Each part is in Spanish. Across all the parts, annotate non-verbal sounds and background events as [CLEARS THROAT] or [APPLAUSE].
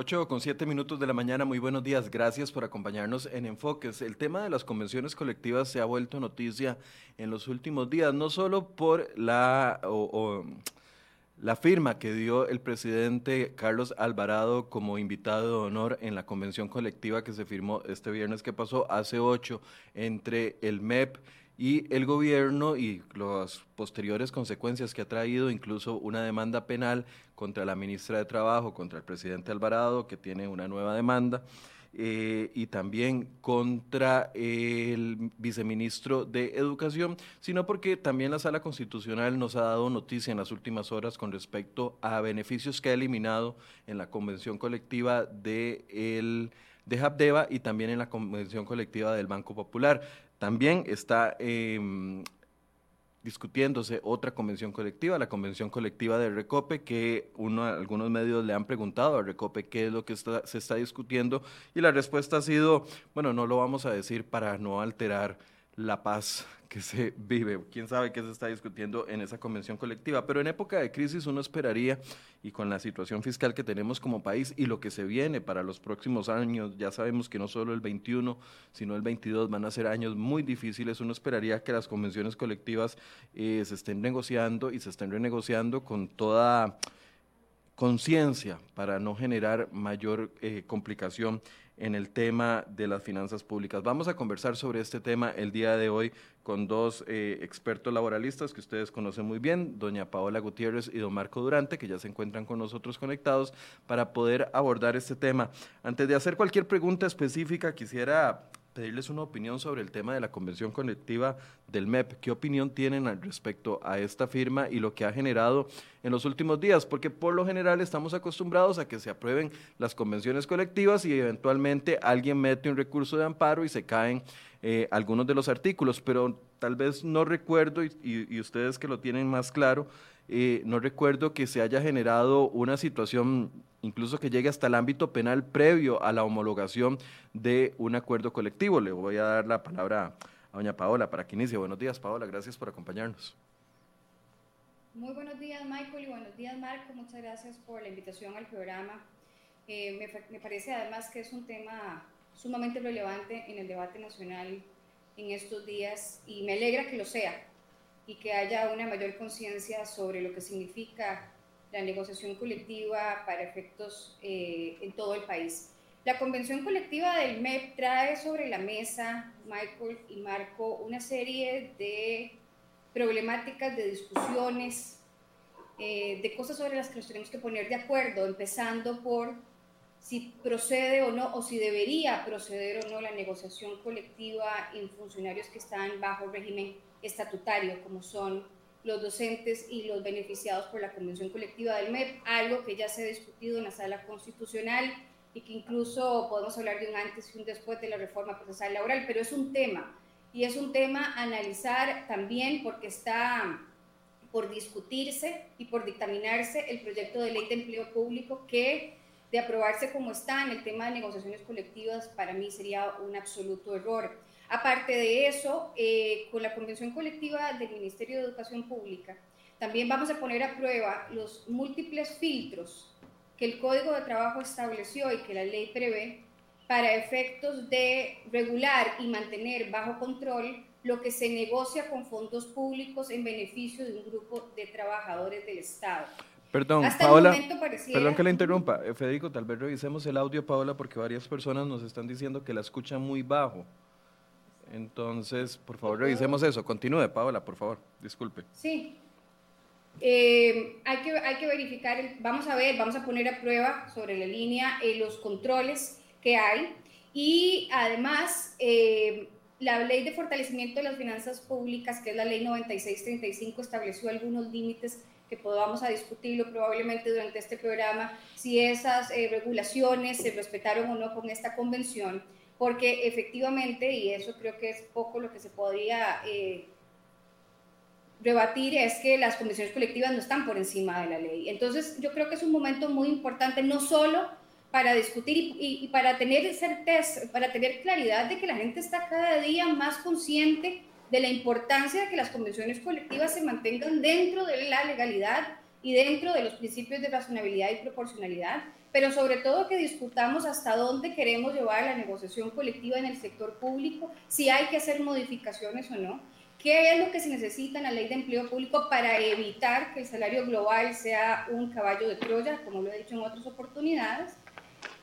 8 con 7 minutos de la mañana, muy buenos días, gracias por acompañarnos en Enfoques. El tema de las convenciones colectivas se ha vuelto noticia en los últimos días, no solo por la, la firma que dio el presidente Carlos Alvarado como invitado de honor en la convención colectiva que se firmó este viernes que pasó hace 8 entre el MEP y el gobierno y las posteriores consecuencias que ha traído, incluso una demanda penal contra la ministra de Trabajo, contra el presidente Alvarado, que tiene una nueva demanda, eh, y también contra el viceministro de Educación, sino porque también la Sala Constitucional nos ha dado noticia en las últimas horas con respecto a beneficios que ha eliminado en la convención colectiva de el de y también en la convención colectiva del Banco Popular. También está em, discutiéndose otra convención colectiva, la convención colectiva de Recope, que uno, algunos medios le han preguntado a Recope qué es lo que se está discutiendo y la respuesta ha sido, bueno, no lo vamos a decir para no alterar la paz que se vive. Quién sabe qué se está discutiendo en esa convención colectiva. Pero en época de crisis uno esperaría, y con la situación fiscal que tenemos como país y lo que se viene para los próximos años, ya sabemos que no solo el 21, sino el 22 van a ser años muy difíciles, uno esperaría que las convenciones colectivas eh, se estén negociando y se estén renegociando con toda conciencia para no generar mayor eh, complicación en el tema de las finanzas públicas. Vamos a conversar sobre este tema el día de hoy con dos eh, expertos laboralistas que ustedes conocen muy bien, doña Paola Gutiérrez y don Marco Durante, que ya se encuentran con nosotros conectados para poder abordar este tema. Antes de hacer cualquier pregunta específica, quisiera pedirles una opinión sobre el tema de la convención colectiva del MEP. ¿Qué opinión tienen al respecto a esta firma y lo que ha generado en los últimos días? Porque por lo general estamos acostumbrados a que se aprueben las convenciones colectivas y eventualmente alguien mete un recurso de amparo y se caen eh, algunos de los artículos, pero tal vez no recuerdo, y, ustedes que lo tienen más claro, eh, no recuerdo que se haya generado una situación incluso que llegue hasta el ámbito penal previo a la homologación de un acuerdo colectivo. Le voy a dar la palabra a doña Paola para que inicie. Buenos días, Paola, gracias por acompañarnos. Muy buenos días, Michael, y buenos días, Marco. Muchas gracias por la invitación al programa. Eh, me, me parece además que es un tema sumamente relevante en el debate nacional en estos días y me alegra que lo sea y que haya una mayor conciencia sobre lo que significa la negociación colectiva para efectos eh, en todo el país. La convención colectiva del MEP trae sobre la mesa, Michael y Marco, una serie de problemáticas, de discusiones, eh, de cosas sobre las que nos tenemos que poner de acuerdo, empezando por si procede o no, o si debería proceder o no la negociación colectiva en funcionarios que están bajo régimen estatutario, como son los docentes y los beneficiados por la Convención Colectiva del MEP, algo que ya se ha discutido en la sala constitucional y que incluso podemos hablar de un antes y un después de la reforma procesal laboral, pero es un tema y es un tema a analizar también porque está por discutirse y por dictaminarse el proyecto de ley de empleo público que de aprobarse como está en el tema de negociaciones colectivas para mí sería un absoluto error. Aparte de eso, eh, con la convención colectiva del Ministerio de Educación Pública, también vamos a poner a prueba los múltiples filtros que el Código de Trabajo estableció y que la ley prevé para efectos de regular y mantener bajo control lo que se negocia con fondos públicos en beneficio de un grupo de trabajadores del Estado. Perdón, Paola, perdón que la interrumpa. Eh, Federico, tal vez revisemos el audio, Paola, porque varias personas nos están diciendo que la escuchan muy bajo. Entonces, por favor, revisemos eso. Continúe, Paola, por favor. Disculpe. Sí. Eh, hay, que, hay que verificar, vamos a ver, vamos a poner a prueba sobre la línea eh, los controles que hay y además eh, la ley de fortalecimiento de las finanzas públicas, que es la ley 9635, estableció algunos límites que podamos a discutirlo probablemente durante este programa, si esas regulaciones se respetaron o no con esta convención porque efectivamente, y eso creo que es poco lo que se podría eh, rebatir, es que las convenciones colectivas no están por encima de la ley. Entonces, yo creo que es un momento muy importante, no solo para discutir y, y para tener certeza, para tener claridad de que la gente está cada día más consciente de la importancia de que las convenciones colectivas se mantengan dentro de la legalidad y dentro de los principios de razonabilidad y proporcionalidad, pero sobre todo que discutamos hasta dónde queremos llevar la negociación colectiva en el sector público, si hay que hacer modificaciones o no, qué es lo que se necesita en la ley de empleo público para evitar que el salario global sea un caballo de Troya, como lo he dicho en otras oportunidades,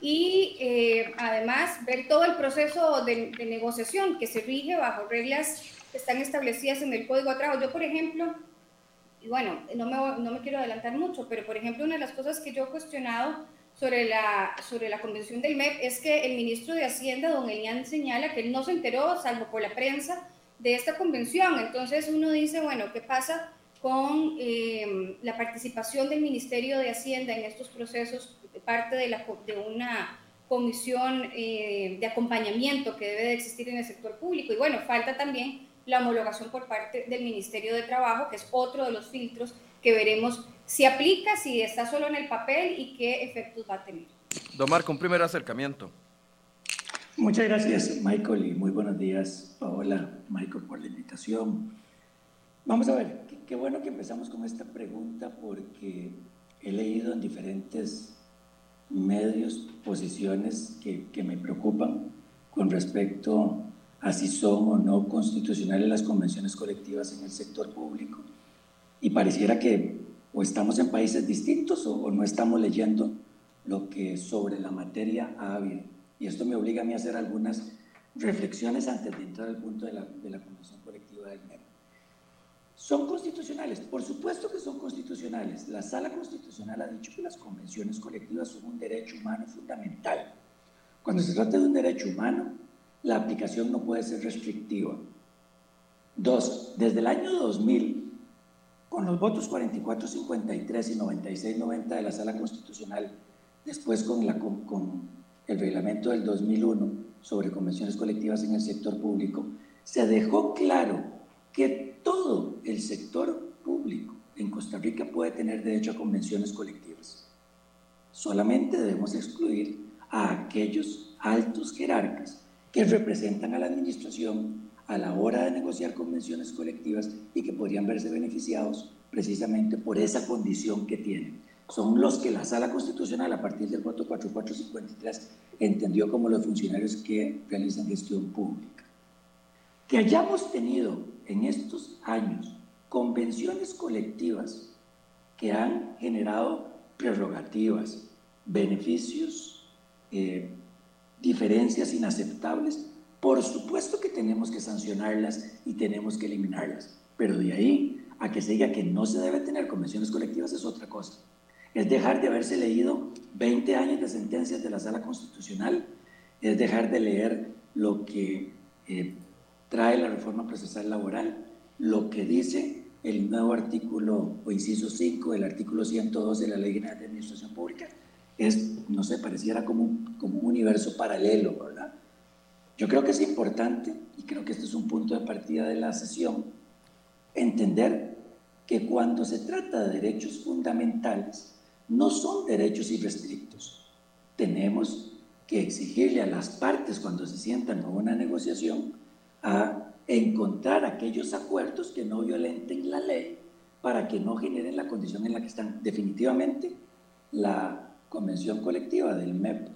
y eh, además ver todo el proceso de, de negociación que se rige bajo reglas que están establecidas en el Código de Trabajo. Yo, por ejemplo, y bueno, no me, no me quiero adelantar mucho, pero por ejemplo, una de las cosas que yo he cuestionado sobre la, sobre la convención del MEP es que el ministro de Hacienda, don Elian, señala que él no se enteró, salvo por la prensa, de esta convención. Entonces uno dice, bueno, ¿qué pasa con eh, la participación del Ministerio de Hacienda en estos procesos, parte de, la, de una comisión eh, de acompañamiento que debe de existir en el sector público? Y bueno, falta también la homologación por parte del Ministerio de Trabajo, que es otro de los filtros que veremos si aplica, si está solo en el papel y qué efectos va a tener. Don Marco, un primer acercamiento. Muchas gracias, Michael, y muy buenos días, Paola, Michael, por la invitación. Vamos a ver, qué, bueno que empezamos con esta pregunta porque he leído en diferentes medios posiciones que, que me preocupan con respecto a si son o no constitucionales las convenciones colectivas en el sector público. Y pareciera que o estamos en países distintos o, no estamos leyendo lo que sobre la materia ha habido. Y esto me obliga a mí a hacer algunas reflexiones antes de entrar al punto de la, de la Convención Colectiva del MEP. ¿Son constitucionales? Por supuesto que son constitucionales. La Sala Constitucional ha dicho que las convenciones colectivas son un derecho humano fundamental. Cuando se trata de un derecho humano, la aplicación no puede ser restrictiva. Dos, desde el año 2000 con los votos 44, 53 y 96, 90 de la Sala Constitucional, después con, la, con, el reglamento del 2001 sobre convenciones colectivas en el sector público, se dejó claro que todo el sector público en Costa Rica puede tener derecho a convenciones colectivas. Solamente debemos excluir a aquellos altos jerarcas que representan a la administración a la hora de negociar convenciones colectivas y que podrían verse beneficiados precisamente por esa condición que tienen. Son los que la Sala Constitucional, a partir del voto 4453, entendió como los funcionarios que realizan gestión pública. Que hayamos tenido en estos años convenciones colectivas que han generado prerrogativas, beneficios, eh, diferencias inaceptables, por supuesto que tenemos que sancionarlas y tenemos que eliminarlas, pero de ahí a que se diga que no se debe tener convenciones colectivas es otra cosa. Es dejar de haberse leído 20 años de sentencias de la Sala Constitucional, es dejar de leer lo que eh, trae la reforma procesal laboral, lo que dice el nuevo artículo o inciso 5 del artículo 102 de la Ley General de Administración Pública, es, no sé, pareciera como, como un universo paralelo, ¿verdad? Yo creo que es importante, y creo que este es un punto de partida de la sesión, entender que cuando se trata de derechos fundamentales, no son derechos irrestrictos. Tenemos que exigirle a las partes cuando se sientan a una negociación a encontrar aquellos acuerdos que no violenten la ley para que no generen la condición en la que están. Definitivamente, la convención colectiva del MEP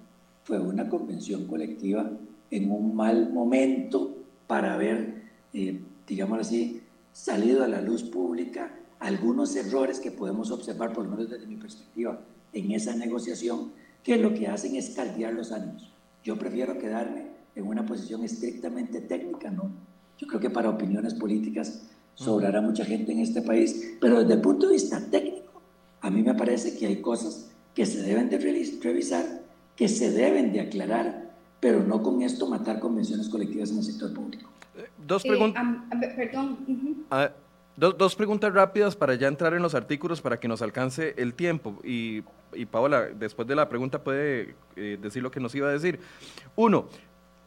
fue una convención colectiva en un mal momento para haber, eh, digamos así, salido a la luz pública algunos errores que podemos observar, por lo menos desde mi perspectiva, en esa negociación, que lo que hacen es caldear los ánimos. Yo prefiero quedarme en una posición estrictamente técnica, ¿no? Yo creo que para opiniones políticas sobrará mucha gente en este país, pero desde el punto de vista técnico, a mí me parece que hay cosas que se deben de revisar, que se deben de aclarar pero no con esto matar convenciones colectivas en el sector público. Eh, dos, preguntas. perdón. Ah, dos, preguntas rápidas para ya entrar en los artículos para que nos alcance el tiempo. Y, y Paola, después de la pregunta puede eh, decir lo que nos iba a decir. Uno,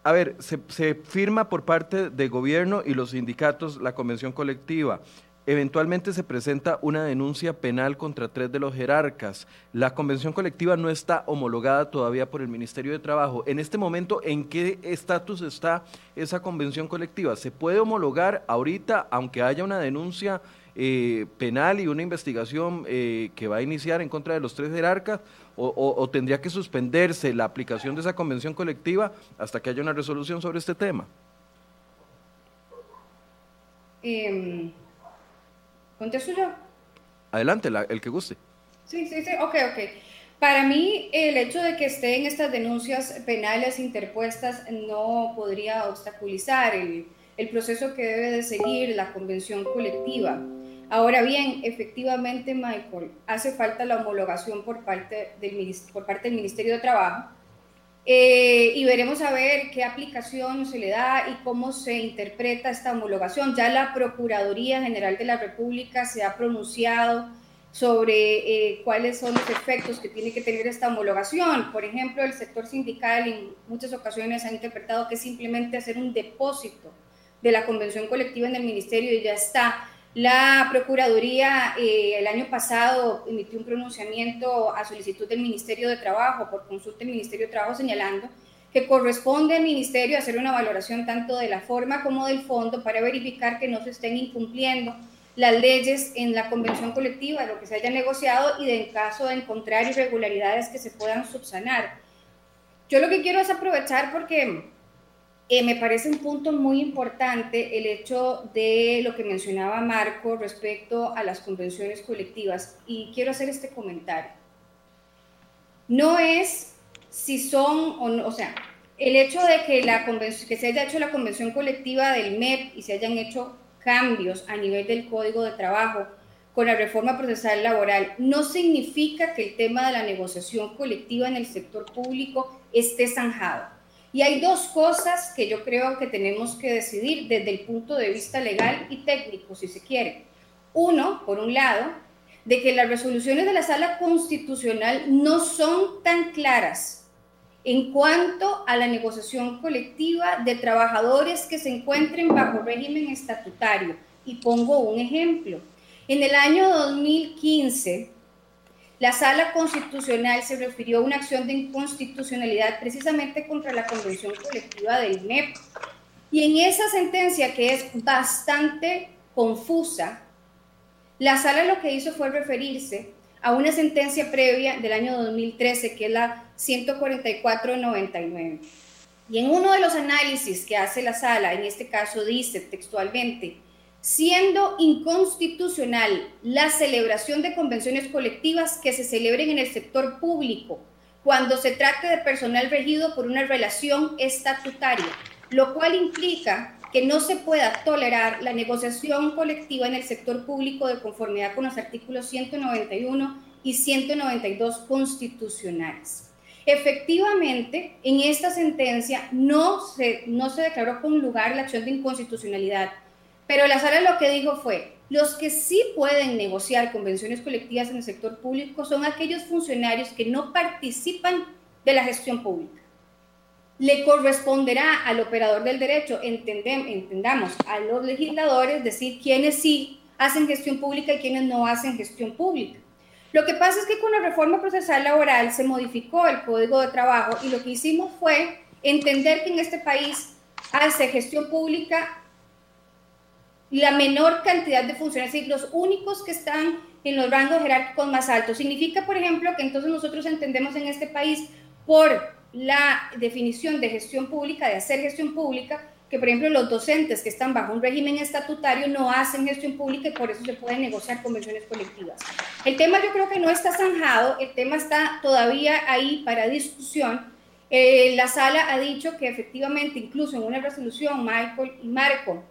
a ver, se, se, firma por parte del gobierno y los sindicatos la convención colectiva. Eventualmente se presenta una denuncia penal contra tres de los jerarcas. La convención colectiva no está homologada todavía por el Ministerio de Trabajo. En este momento, ¿en qué estatus está esa convención colectiva? ¿Se puede homologar ahorita, aunque haya una denuncia eh, penal y una investigación eh, que va a iniciar en contra de los tres jerarcas o, tendría que suspenderse la aplicación de esa convención colectiva hasta que haya una resolución sobre este tema? Eh, ¿Contesto yo? Adelante, el que guste. Sí, sí, sí, ok, ok. Para mí, el hecho de que estén estas denuncias penales interpuestas no podría obstaculizar el, el proceso que debe de seguir la convención colectiva. Ahora bien, efectivamente, Michael, hace falta la homologación por parte del, por parte del Ministerio de Trabajo eh, y veremos a ver qué aplicación se le da y cómo se interpreta esta homologación. Ya la Procuraduría General de la República se ha pronunciado sobre eh, cuáles son los efectos que tiene que tener esta homologación. Por ejemplo, el sector sindical en muchas ocasiones ha interpretado que simplemente hacer un depósito de la convención colectiva en el ministerio y ya está. La Procuraduría eh, el año pasado emitió un pronunciamiento a solicitud del Ministerio de Trabajo, por consulta del Ministerio de Trabajo, señalando que corresponde al Ministerio hacer una valoración tanto de la forma como del fondo para verificar que no se estén incumpliendo las leyes en la convención colectiva, lo que se haya negociado y en caso de encontrar irregularidades que se puedan subsanar. Yo lo que quiero es aprovechar porque eh, me parece un punto muy importante el hecho de lo que mencionaba Marco respecto a las convenciones colectivas y quiero hacer este comentario. No es si son o no, o sea, el hecho de que, la que se haya hecho la convención colectiva del MEP y se hayan hecho cambios a nivel del Código de Trabajo con la reforma procesal laboral no significa que el tema de la negociación colectiva en el sector público esté zanjado. Y hay dos cosas que yo creo que tenemos que decidir desde el punto de vista legal y técnico, si se quiere. Uno, por un lado, de que las resoluciones de la sala constitucional no son tan claras en cuanto a la negociación colectiva de trabajadores que se encuentren bajo régimen estatutario. Y pongo un ejemplo. En el año 2015, la Sala Constitucional se refirió a una acción de inconstitucionalidad precisamente contra la Convención Colectiva del MEP. Y en esa sentencia, que es bastante confusa, la Sala lo que hizo fue referirse a una sentencia previa del año 2013, que es la 144.99. Y en uno de los análisis que hace la sala, en este caso dice textualmente, siendo inconstitucional la celebración de convenciones colectivas que se celebren en el sector público cuando se trate de personal regido por una relación estatutaria, lo cual implica que no se pueda tolerar la negociación colectiva en el sector público de conformidad con los artículos 191 y 192 constitucionales. Efectivamente, en esta sentencia no se, no se declaró con lugar la acción de inconstitucionalidad, pero la sala lo que dijo fue, los que sí pueden negociar convenciones colectivas en el sector público son aquellos funcionarios que no participan de la gestión pública le corresponderá al operador del derecho, entendamos, a los legisladores decir quiénes sí hacen gestión pública y quiénes no hacen gestión pública. Lo que pasa es que con la reforma procesal laboral se modificó el Código de Trabajo y lo que hicimos fue entender que en este país hace gestión pública la menor cantidad de funcionarios, es decir, los únicos que están en los rangos jerárquicos más altos. Significa, por ejemplo, que entonces nosotros entendemos en este país por la definición de gestión pública, de hacer gestión pública, que por ejemplo los docentes que están bajo un régimen estatutario no hacen gestión pública y por eso se pueden negociar convenciones colectivas. El tema yo creo que no está zanjado, el tema está todavía ahí para discusión. Eh, la sala ha dicho que efectivamente, incluso en una resolución, Michael y Marco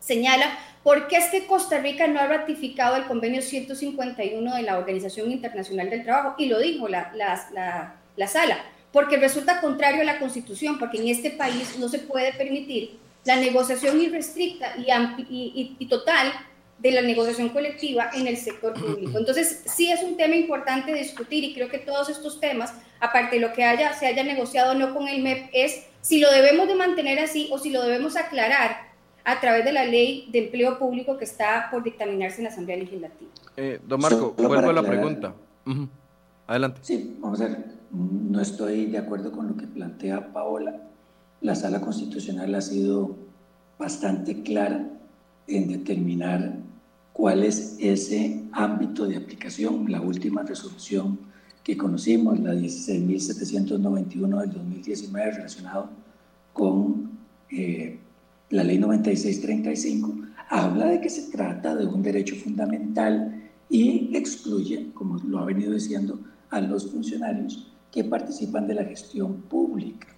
señala por qué es que Costa Rica no ha ratificado el convenio 151 de la Organización Internacional del Trabajo, y lo dijo la, la, la sala porque resulta contrario a la Constitución, porque en este país no se puede permitir la negociación irrestricta y, y, total de la negociación colectiva en el sector público. [CLEARS THROAT] Entonces, sí es un tema importante discutir y creo que todos estos temas, aparte de lo que haya, se haya negociado o no con el MEP, es si lo debemos de mantener así o si lo debemos aclarar a través de la ley de empleo público que está por dictaminarse en la Asamblea Legislativa. Eh, don Marco, vuelvo a la pregunta. Adelante. Sí, vamos a ver no estoy de acuerdo con lo que plantea Paola. La sala constitucional ha sido bastante clara en determinar cuál es ese ámbito de aplicación. La última resolución que conocimos, la 16.791 del 2019, relacionado con eh, la ley 9635, habla de que se trata de un derecho fundamental y excluye, como lo ha venido diciendo, a los funcionarios que participan de la gestión pública.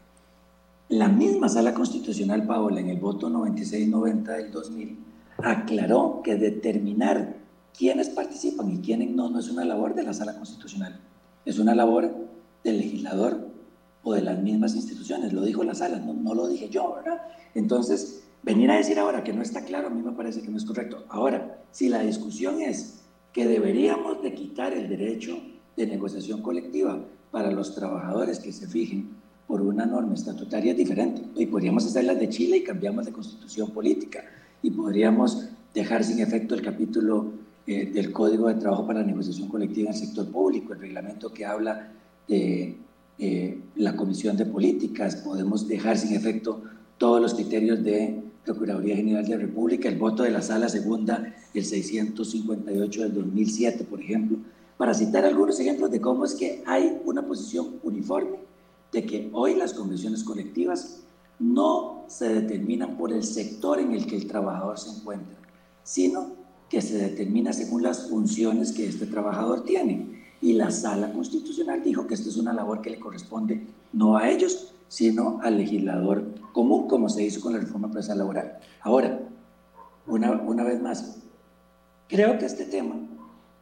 La misma Sala Constitucional, Paola, en el voto 9690 del 2000, aclaró que determinar quiénes participan y quiénes no no es una labor de la Sala Constitucional, es una labor del legislador o de las mismas instituciones. Lo dijo la Sala, no, no lo dije yo, ¿verdad? Entonces, venir a decir ahora que no está claro, a mí me parece que no es correcto. Ahora, si la discusión es que deberíamos de quitar el derecho de negociación colectiva para los trabajadores que se fijen por una norma estatutaria diferente. Y podríamos hacer las de Chile y cambiamos de constitución política. Y podríamos dejar sin efecto el capítulo eh, del Código de Trabajo para la Negociación Colectiva en el sector público, el reglamento que habla de eh, la Comisión de Políticas. Podemos dejar sin efecto todos los criterios de Procuraduría General de la República, el voto de la Sala Segunda, el 658 del 2007, por ejemplo, para citar algunos ejemplos de cómo es que hay una posición uniforme de que hoy las convenciones colectivas no se determinan por el sector en el que el trabajador se encuentra, sino que se determina según las funciones que este trabajador tiene. Y la sala constitucional dijo que esta es una labor que le corresponde no a ellos, sino al legislador común, como se hizo con la reforma procesal laboral. Ahora, una, una vez más, creo que este tema,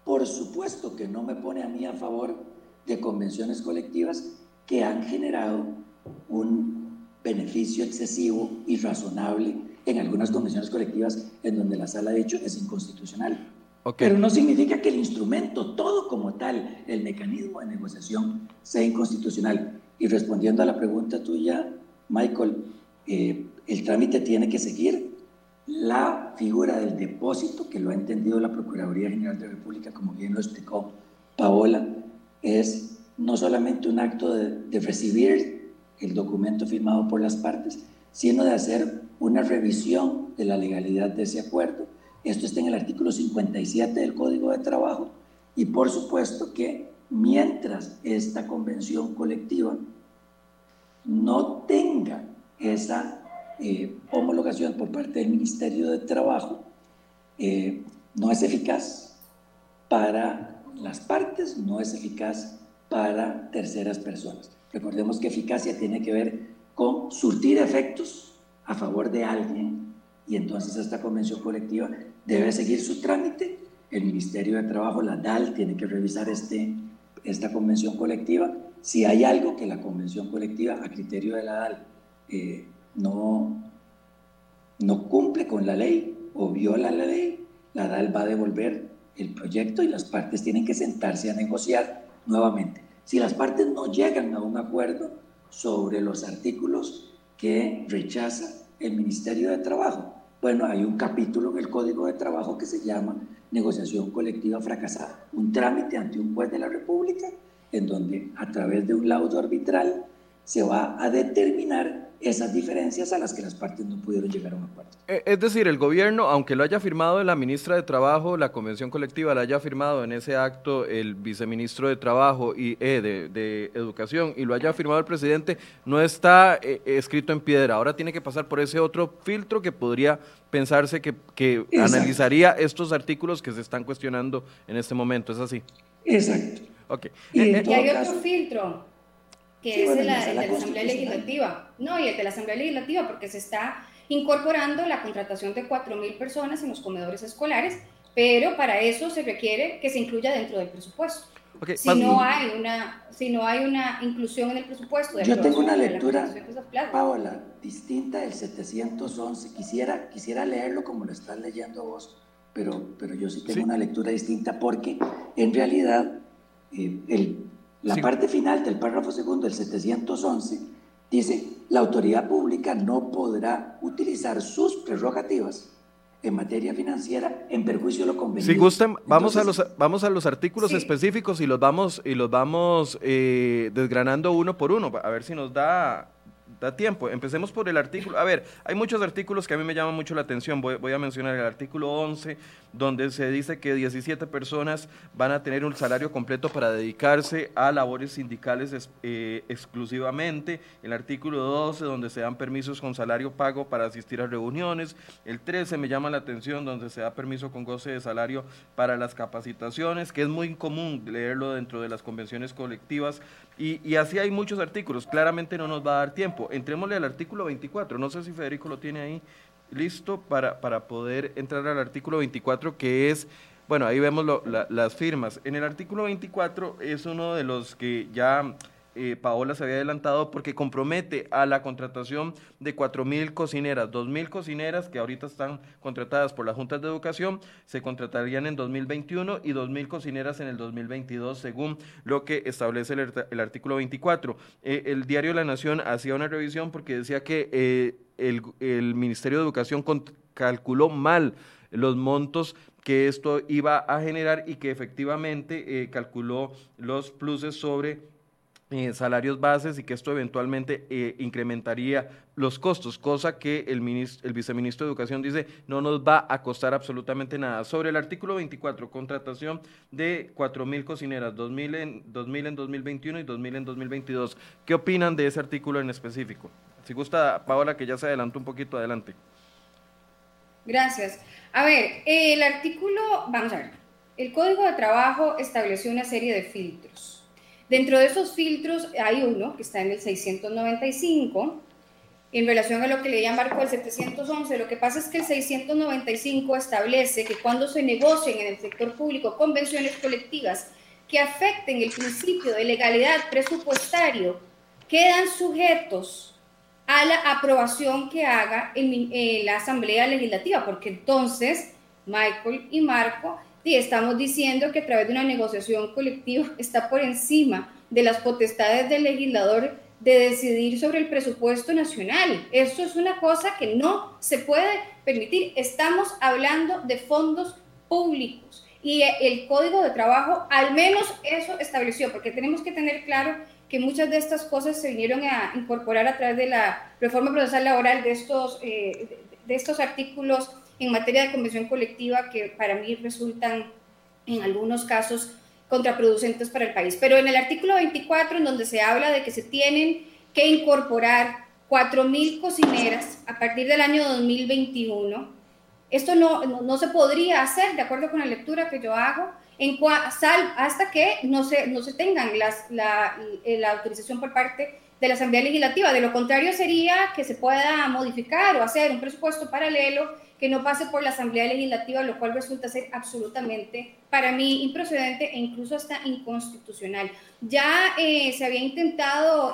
por supuesto que no me pone a mí a favor de convenciones colectivas que han generado un beneficio excesivo y razonable en algunas convenciones colectivas en donde la sala ha dicho es inconstitucional. Pero no significa que el instrumento, todo como tal, el mecanismo de negociación, sea inconstitucional. Y respondiendo a la pregunta tuya, Michael, eh, el trámite tiene que seguir la figura del depósito, que lo ha entendido la Procuraduría General de la República, como bien lo explicó Paola, es no solamente un acto de, de recibir el documento firmado por las partes, sino de hacer una revisión de la legalidad de ese acuerdo. Esto está en el artículo 57 del Código de Trabajo y por supuesto que mientras esta convención colectiva no tenga esa eh, homologación por parte del Ministerio de Trabajo, eh, no es eficaz para las partes, no es eficaz para terceras personas. Recordemos que eficacia tiene que ver con surtir efectos a favor de alguien y entonces esta convención colectiva debe seguir su trámite. El Ministerio de Trabajo, la DAL, tiene que revisar este, esta convención colectiva. Si hay algo que la convención colectiva, a criterio de la DAL, eh, no, no cumple con la ley o viola la ley, la DAL va a devolver el proyecto y las partes tienen que sentarse a negociar nuevamente. Si las partes no llegan a un acuerdo sobre los artículos que rechaza el Ministerio de Trabajo, bueno, hay un capítulo en el Código de Trabajo que se llama negociación colectiva fracasada, un trámite ante un juez de la República en donde a través de un laudo arbitral se va a determinar esas diferencias a las que las partes no pudieron llegar a un acuerdo. Eh, es decir, el gobierno, aunque lo haya firmado la ministra de Trabajo, la convención colectiva la haya firmado en ese acto el viceministro de Trabajo y eh, de, Educación y lo haya firmado el presidente, no está eh, escrito en piedra. Ahora tiene que pasar por ese otro filtro que podría pensarse que, que analizaría estos artículos que se están cuestionando en este momento. ¿Es así? Exacto. Okay. Y, hay otro filtro que es el, de la Asamblea Legislativa. No, y el de la Asamblea Legislativa, porque se está incorporando la contratación de 4.000 personas en los comedores escolares, pero para eso se requiere que se incluya dentro del presupuesto. si, no hay una, si no hay una inclusión en el presupuesto. Yo tengo una lectura, Paola, distinta del 711. Quisiera, quisiera leerlo como lo estás leyendo vos, pero, pero yo sí tengo una lectura distinta porque en realidad eh, el la parte final del párrafo segundo del 711 dice, la autoridad pública no podrá utilizar sus prerrogativas en materia financiera en perjuicio de lo convenido. Si gusten, vamos, a, los, vamos a los artículos específicos y los vamos, y los vamos eh, desgranando uno por uno, a ver si nos da da tiempo. Empecemos por el artículo. A ver, hay muchos artículos que a mí me llaman mucho la atención. Voy, a mencionar el artículo 11, donde se dice que 17 personas van a tener un salario completo para dedicarse a labores sindicales eh, exclusivamente. El artículo 12, donde se dan permisos con salario pago para asistir a reuniones. El 13 me llama la atención, donde se da permiso con goce de salario para las capacitaciones, que es muy común leerlo dentro de las convenciones colectivas. Y, y así hay muchos artículos. Claramente no nos va a dar tiempo Entrémosle al artículo 24. No sé si Federico lo tiene ahí listo para, para poder entrar al artículo 24, que es, bueno, ahí vemos las firmas. En el artículo 24 es uno de los que ya eh, Paola se había adelantado porque compromete a la contratación de 4.000 cocineras, 2.000 cocineras que ahorita están contratadas por las juntas de educación, se contratarían en 2021 y 2.000 cocineras en el 2022 según lo que establece el, artículo 24. Eh, el diario La Nación hacía una revisión porque decía que eh, el, Ministerio de Educación calculó mal los montos que esto iba a generar y que efectivamente calculó los pluses sobre eh, salarios bases y que esto eventualmente eh, incrementaría los costos, cosa que el, el viceministro de Educación dice no nos va a costar absolutamente nada. Sobre el artículo 24, contratación de 4.000 cocineras, 2.000 en, 2000 en 2021 y 2.000 en 2022. ¿Qué opinan de ese artículo en específico? Si gusta, Paola, que ya se adelantó un poquito, adelante. Gracias. A ver, el artículo, vamos a ver, el Código de Trabajo estableció una serie de filtros Dentro de esos filtros hay uno que está en el 695 en relación a lo que le Marco el 711. Lo que pasa es que el 695 establece que cuando se negocien en el sector público convenciones colectivas que afecten el principio de legalidad presupuestario, quedan sujetos a la aprobación que haga en, la Asamblea Legislativa, porque entonces Michael y Marco y estamos diciendo que a través de una negociación colectiva está por encima de las potestades del legislador de decidir sobre el presupuesto nacional. Eso es una cosa que no se puede permitir. Estamos hablando de fondos públicos y el Código de Trabajo al menos eso estableció, porque tenemos que tener claro que muchas de estas cosas se vinieron a incorporar a través de la reforma procesal laboral de estos, eh, de estos artículos en materia de convención colectiva que para mí resultan en algunos casos contraproducentes para el país. Pero en el artículo 24, en donde se habla de que se tienen que incorporar 4.000 cocineras a partir del año 2021, esto no, no, se podría hacer, de acuerdo con la lectura que yo hago, en sal, hasta que no se, no se tengan las, la, la autorización por parte de la Asamblea Legislativa. De lo contrario sería que se pueda modificar o hacer un presupuesto paralelo que no pase por la Asamblea Legislativa, lo cual resulta ser absolutamente, para mí, improcedente e incluso hasta inconstitucional. Ya eh, se había intentado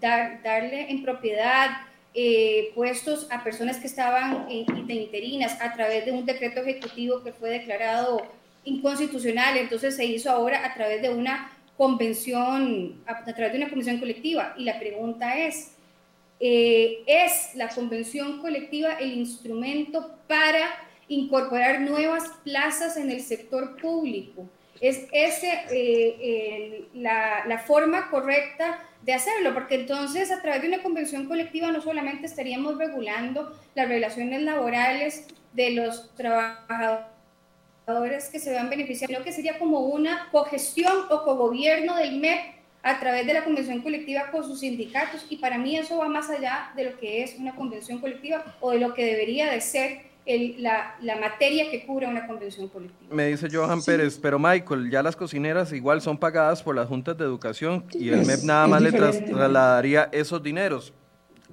darle en propiedad eh, puestos a personas que estaban de interinas a través de un decreto ejecutivo que fue declarado inconstitucional, entonces se hizo ahora a través de una convención, a través de una convención colectiva. Y la pregunta es, eh, es la convención colectiva el instrumento para incorporar nuevas plazas en el sector público. Es ese, eh, la, la, forma correcta de hacerlo, porque entonces a través de una convención colectiva no solamente estaríamos regulando las relaciones laborales de los trabajadores que se vean beneficiados, sino que sería como una cogestión o cogobierno del MEP a través de la convención colectiva con sus sindicatos y para mí eso va más allá de lo que es una convención colectiva o de lo que debería de ser el, la, la, materia que cubre una convención colectiva. Me dice Johan Pérez, pero Michael, ya las cocineras igual son pagadas por las juntas de educación y el MEP nada más le trasladaría esos dineros.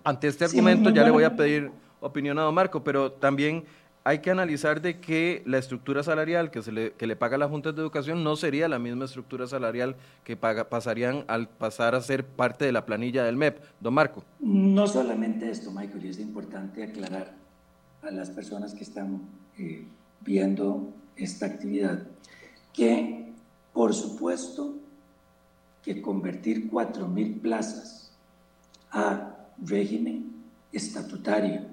Ante este argumento ya le voy a pedir opinión a don Marco, pero también hay que analizar de que la estructura salarial que, se le, que le paga la Junta de Educación no sería la misma estructura salarial que paga, pasarían al pasar a ser parte de la planilla del MEP. Don Marco. No solamente esto, Michael, y es importante aclarar a las personas que están eh, viendo esta actividad que, por supuesto, que convertir 4.000 plazas a régimen estatutario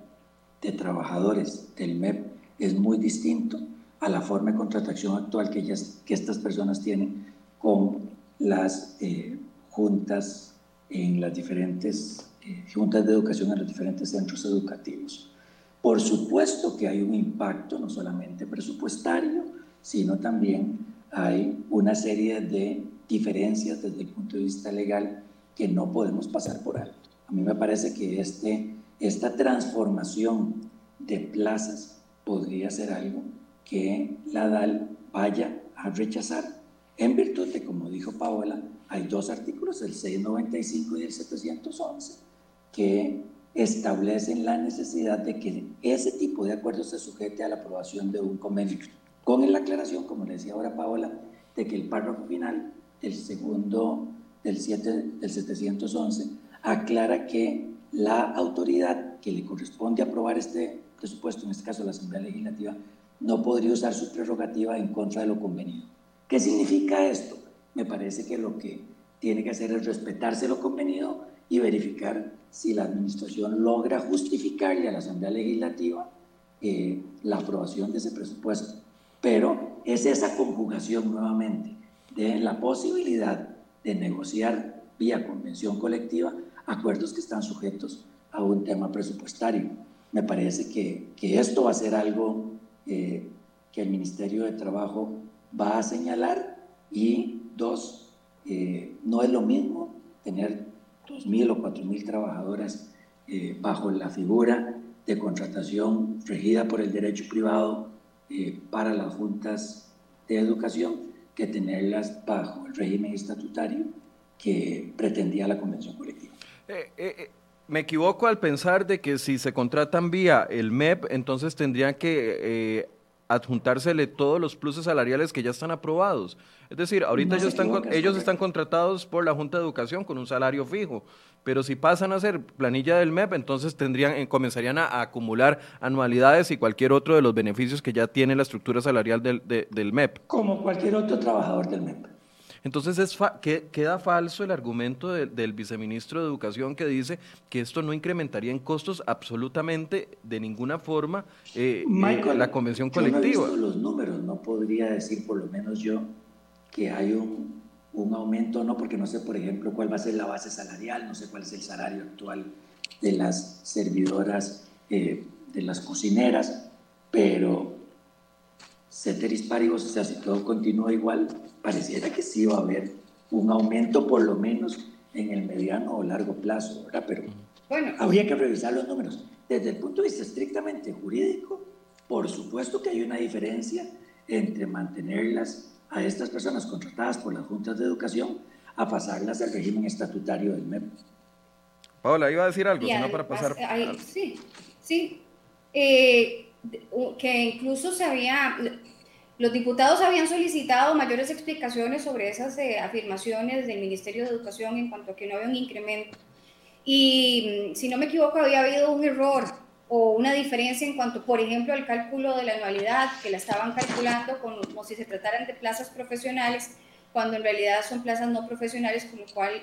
de trabajadores del MEP es muy distinto a la forma de contratación actual que, ellas, que estas personas tienen con las eh, juntas en las diferentes eh, juntas de educación en los diferentes centros educativos. Por supuesto que hay un impacto no solamente presupuestario, sino también hay una serie de diferencias desde el punto de vista legal que no podemos pasar por alto. A mí me parece que este, esta transformación de plazas podría ser algo que la DAL vaya a rechazar. En virtud de, como dijo Paola, hay dos artículos, el 695 y el 711, que establecen la necesidad de que ese tipo de acuerdos se sujete a la aprobación de un convenio, con la aclaración, como le decía ahora Paola, de que el párrafo final del segundo del, 7, del 711 aclara que la autoridad que le corresponde aprobar este presupuesto, en este caso la Asamblea Legislativa, no podría usar su prerrogativa en contra de lo convenido. ¿Qué significa esto? Me parece que lo que tiene que hacer es respetarse lo convenido y verificar si la Administración logra justificarle a la Asamblea Legislativa eh, la aprobación de ese presupuesto. Pero es esa conjugación nuevamente de la posibilidad de negociar vía convención colectiva acuerdos que están sujetos a un tema presupuestario. Me parece que, que esto va a ser algo eh, que el Ministerio de Trabajo va a señalar y dos, eh, no es lo mismo tener 2.000 o 4.000 trabajadoras eh, bajo la figura de contratación regida por el derecho privado para las juntas de educación que tenerlas bajo el régimen estatutario que pretendía la convención colectiva. Eh, eh, eh, me equivoco al pensar de que si se contratan vía el MEP, entonces tendrían que adjuntársele todos los pluses salariales que ya están aprobados. Es decir, ahorita ellos, están, ellos están contratados por la Junta de Educación con un salario fijo, pero si pasan a ser planilla del MEP, entonces tendrían, comenzarían a, acumular anualidades y cualquier otro de los beneficios que ya tiene la estructura salarial del, del MEP. Como cualquier otro trabajador del MEP. Entonces es que, queda falso el argumento del viceministro de Educación que dice que esto no incrementaría en costos absolutamente de ninguna forma eh, eh, la convención colectiva. Yo no he visto los números, no podría decir por lo menos yo que hay un, un aumento, no porque no sé, por ejemplo, cuál va a ser la base salarial, no sé cuál es el salario actual de las servidoras, eh, de las cocineras, pero ceteris paribus, o sea, si todo continúa igual, pareciera que sí va a haber un aumento por lo menos en el mediano o largo plazo, ¿verdad? Pero bueno, habría que revisar los números. Desde el punto de vista estrictamente jurídico, por supuesto que hay una diferencia entre mantenerlas a estas personas contratadas por las juntas de educación a pasarlas al régimen estatutario del MEP. Paola, iba a decir algo, sino para pasar. sí, sí. Eh, que incluso se había, los diputados habían solicitado mayores explicaciones sobre esas eh, afirmaciones del Ministerio de Educación en cuanto a que no había un incremento. Y mm, si no me equivoco, había habido un error o una diferencia en cuanto, por ejemplo, al cálculo de la anualidad, que la estaban calculando como si se trataran de plazas profesionales cuando en realidad son plazas no profesionales, con lo cual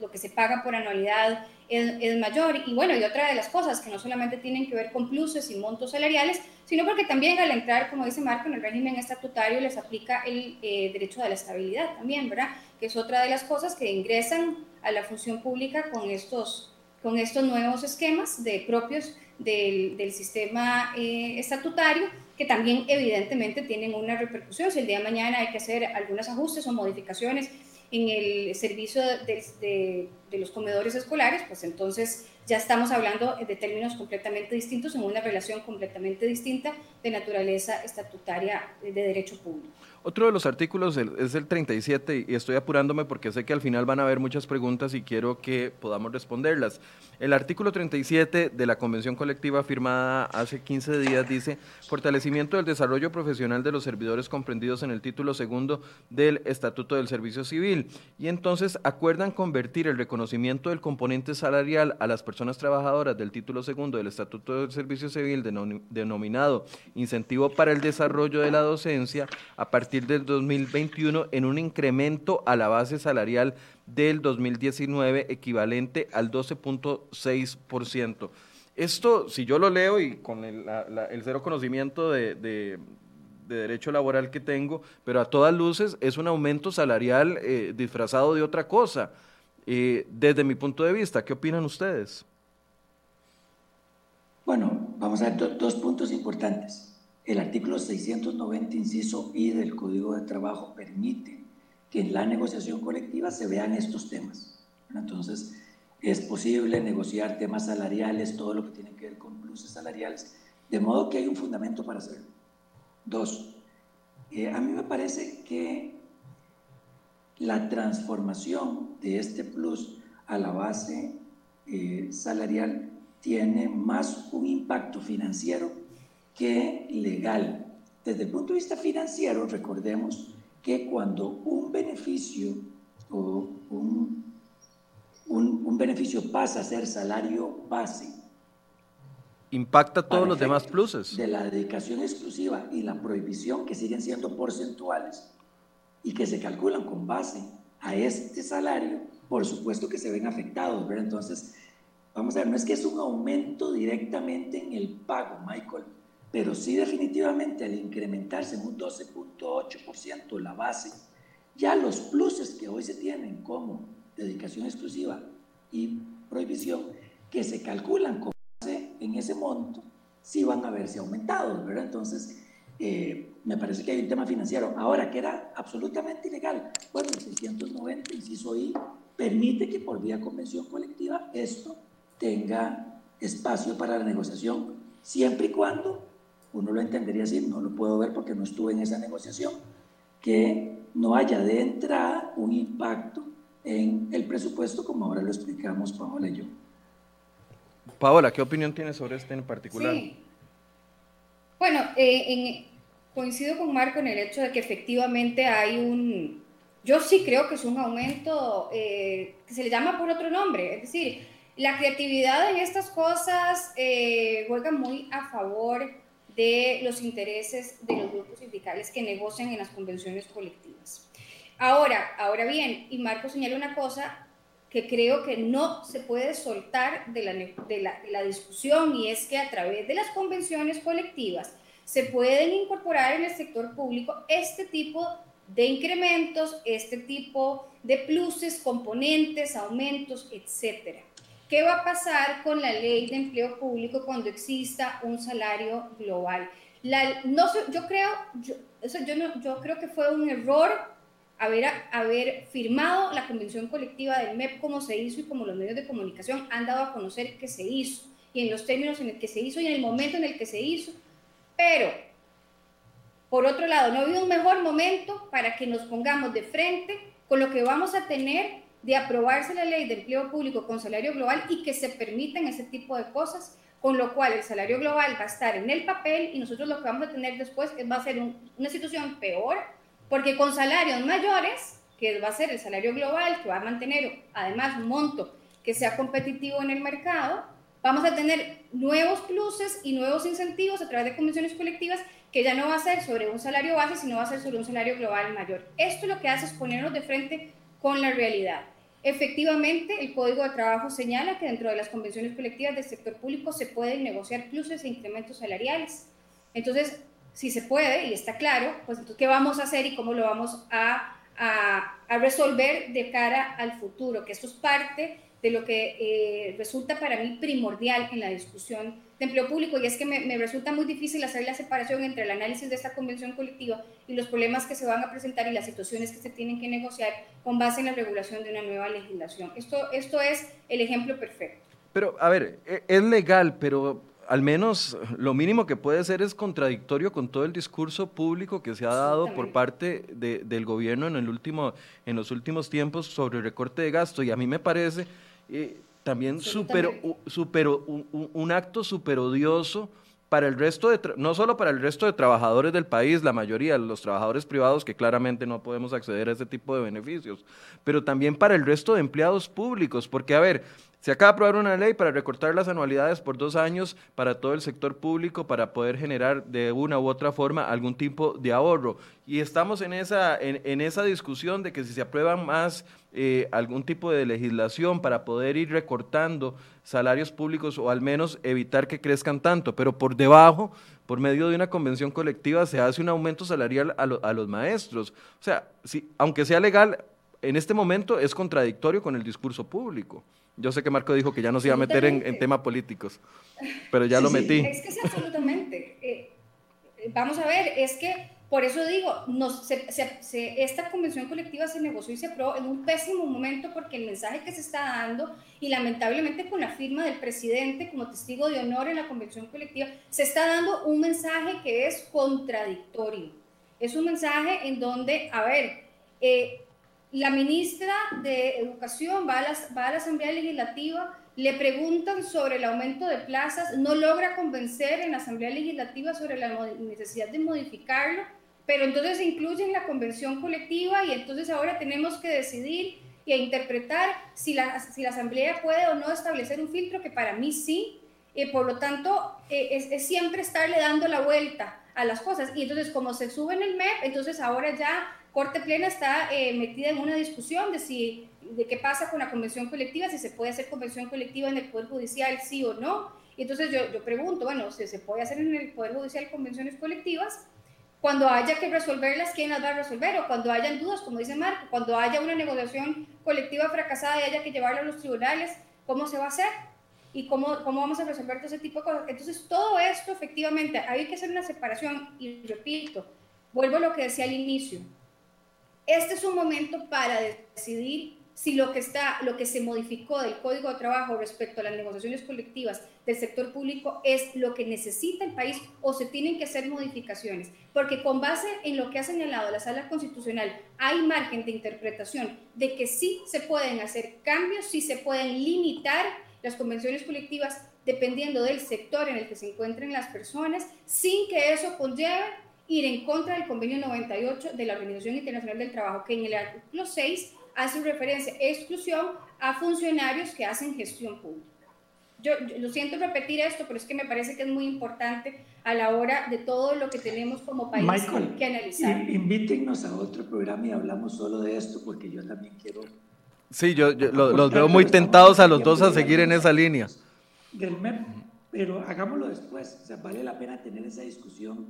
lo que se paga por anualidad es, mayor. Y bueno, y otra de las cosas que no solamente tienen que ver con pluses y montos salariales, sino porque también al entrar, como dice Marco, en el régimen estatutario les aplica el eh, derecho de la estabilidad también, ¿verdad? Que es otra de las cosas que ingresan a la función pública con estos, con estos nuevos esquemas de propios del, del sistema eh, estatutario que también evidentemente tienen una repercusión. Si el día de mañana hay que hacer algunos ajustes o modificaciones en el servicio de, de, los comedores escolares, pues entonces ya estamos hablando de términos completamente distintos, en una relación completamente distinta de naturaleza estatutaria de derecho público. Otro de los artículos es el 37 y estoy apurándome porque sé que al final van a haber muchas preguntas y quiero que podamos responderlas. El artículo 37 de la Convención Colectiva firmada hace 15 días dice fortalecimiento del desarrollo profesional de los servidores comprendidos en el título segundo del Estatuto del Servicio Civil. Y entonces acuerdan convertir el reconocimiento del componente salarial a las personas trabajadoras del título segundo del Estatuto del Servicio Civil denominado incentivo para el desarrollo de la docencia a partir del 2021 en un incremento a la base salarial del 2019 equivalente al 12.6%. Esto, si yo lo leo y con el, cero conocimiento de, derecho laboral que tengo, pero a todas luces es un aumento salarial eh, disfrazado de otra cosa. eh, desde mi punto de vista. ¿Qué opinan ustedes? Bueno, vamos a ver dos puntos importantes. El artículo 690, inciso I del Código de Trabajo permite que en la negociación colectiva se vean estos temas. Entonces, es posible negociar temas salariales, todo lo que tiene que ver con pluses salariales, de modo que hay un fundamento para hacerlo. Dos, eh, a mí me parece que la transformación de este plus a la base eh, salarial tiene más un impacto financiero que legal. Desde el punto de vista financiero, recordemos que cuando un beneficio o un, un, beneficio pasa a ser salario base, impacta todos los demás pluses. De la dedicación exclusiva y la prohibición que siguen siendo porcentuales y que se calculan con base a este salario, por supuesto que se ven afectados, ¿verdad? Entonces, vamos a ver, no es que es un aumento directamente en el pago, Michael, pero sí definitivamente al incrementarse en un 12.8% la base, ya los pluses que hoy se tienen como dedicación exclusiva y prohibición, que se calculan base en ese monto, sí van a verse aumentados, ¿verdad? Entonces, eh, me parece que hay un tema financiero. Ahora, que era absolutamente ilegal. Bueno, el 690, inciso I, permite que por vía convención colectiva esto tenga espacio para la negociación, siempre y cuando uno lo entendería así, no lo puedo ver porque no estuve en esa negociación, que no haya de entrada un impacto en el presupuesto, como ahora lo explicamos Paola y yo. Paola, ¿qué opinión tienes sobre este en particular? Sí. Bueno, eh, coincido con Marco en el hecho de que efectivamente hay un, yo sí creo que es un aumento eh, que se le llama por otro nombre, es decir, la creatividad en estas cosas eh, juega muy a favor de los intereses de los grupos sindicales que negocian en las convenciones colectivas. Ahora, ahora bien, y Marco señala una cosa que creo que no se puede soltar de la, de la, de la discusión y es que a través de las convenciones colectivas se pueden incorporar en el sector público este tipo de incrementos, este tipo de pluses, componentes, aumentos, etcétera. ¿Qué va a pasar con la ley de empleo público cuando exista un salario global? no, yo, creo, yo, eso yo, no, yo creo que fue un error haber, haber firmado la convención colectiva del MEP como se hizo y como los medios de comunicación han dado a conocer que se hizo y en los términos en el que se hizo y en el momento en el que se hizo. Pero, por otro lado, no ha habido un mejor momento para que nos pongamos de frente con lo que vamos a tener de aprobarse la ley de empleo público con salario global y que se permitan ese tipo de cosas, con lo cual el salario global va a estar en el papel y nosotros lo que vamos a tener después va a ser una situación peor, porque con salarios mayores, que va a ser el salario global, que va a mantener además un monto que sea competitivo en el mercado, vamos a tener nuevos pluses y nuevos incentivos a través de convenciones colectivas que ya no va a ser sobre un salario base, sino va a ser sobre un salario global mayor. Esto lo que hace es ponernos de frente con la realidad. Efectivamente, el Código de Trabajo señala que dentro de las convenciones colectivas del sector público se pueden negociar pluses e incrementos salariales. Entonces, si se puede y está claro, pues entonces, ¿qué vamos a hacer y cómo lo vamos a, a, resolver de cara al futuro? Que esto es parte de lo que eh, resulta para mí primordial en la discusión de empleo público y es que me, me, resulta muy difícil hacer la separación entre el análisis de esta convención colectiva y los problemas que se van a presentar y las situaciones que se tienen que negociar con base en la regulación de una nueva legislación. Esto, esto es el ejemplo perfecto. Pero, a ver, e, es legal, pero al menos lo mínimo que puede ser es contradictorio con todo el discurso público que se ha dado por parte de, del gobierno en, el último, en los últimos tiempos sobre el recorte de gasto. Y a mí me parece... Eh, también super, super, un, un, acto súper odioso para el resto de, no solo para el resto de trabajadores del país, la mayoría, los trabajadores privados que claramente no podemos acceder a ese tipo de beneficios, pero también para el resto de empleados públicos, porque a ver, se acaba de aprobar una ley para recortar las anualidades por dos años para todo el sector público para poder generar de una u otra forma algún tipo de ahorro. Y estamos en esa, en, esa discusión de que si se aprueba más eh, algún tipo de legislación para poder ir recortando salarios públicos o al menos evitar que crezcan tanto, pero por debajo, por medio de una convención colectiva, se hace un aumento salarial a, a los maestros. O sea, si, aunque sea legal, en este momento es contradictorio con el discurso público. Yo sé que Marco dijo que ya no se iba a meter en, temas políticos, pero ya lo metí. Es que es absolutamente. Eh, vamos a ver, es que por eso digo, esta convención colectiva se negoció y se aprobó en un pésimo momento porque el mensaje que se está dando y lamentablemente con la firma del presidente como testigo de honor en la convención colectiva, se está dando un mensaje que es contradictorio. Es un mensaje en donde, a ver, eh, la ministra de Educación va a, va a la Asamblea Legislativa, le preguntan sobre el aumento de plazas, no logra convencer en la Asamblea Legislativa sobre la necesidad de modificarlo pero entonces se incluye en la convención colectiva y entonces ahora tenemos que decidir y interpretar si la, si la Asamblea puede o no establecer un filtro, que para mí sí, por lo tanto eh, es, es, siempre estarle dando la vuelta a las cosas. Y entonces como se sube en el MEP, entonces ahora ya Corte Plena está eh, metida en una discusión de si de qué pasa con la convención colectiva, si se puede hacer convención colectiva en el Poder Judicial, sí o no. Y entonces yo, yo pregunto, bueno, si se puede hacer en el Poder Judicial convenciones colectivas, cuando haya que resolverlas, ¿quién las va a resolver? O cuando hayan dudas, como dice Marco, cuando haya una negociación colectiva fracasada y haya que llevarla a los tribunales, ¿cómo se va a hacer? ¿Y cómo, cómo vamos a resolver todo ese tipo de cosas? Entonces, todo esto, efectivamente, hay que hacer una separación y repito, vuelvo a lo que decía al inicio. Este es un momento para decidir si lo que, está, lo que se modificó del Código de Trabajo respecto a las negociaciones colectivas del sector público es lo que necesita el país o se tienen que hacer modificaciones. Porque con base en lo que ha señalado la Sala Constitucional, hay margen de interpretación de que sí se pueden hacer cambios, sí se pueden limitar las convenciones colectivas dependiendo del sector en el que se encuentren las personas, sin que eso conlleve ir en contra del convenio 98 de la Organización Internacional del Trabajo, que en el artículo 6 hace referencia exclusión a funcionarios que hacen gestión pública. Yo, lo siento repetir esto, pero es que me parece que es muy importante a la hora de todo lo que tenemos como país que analizar. Invítenos a otro programa y hablamos solo de esto, porque yo también quiero. Sí, yo, los veo muy tentados a los dos a seguir en esa línea. Del MEP, pero hagámoslo después. O sea, vale la pena tener esa discusión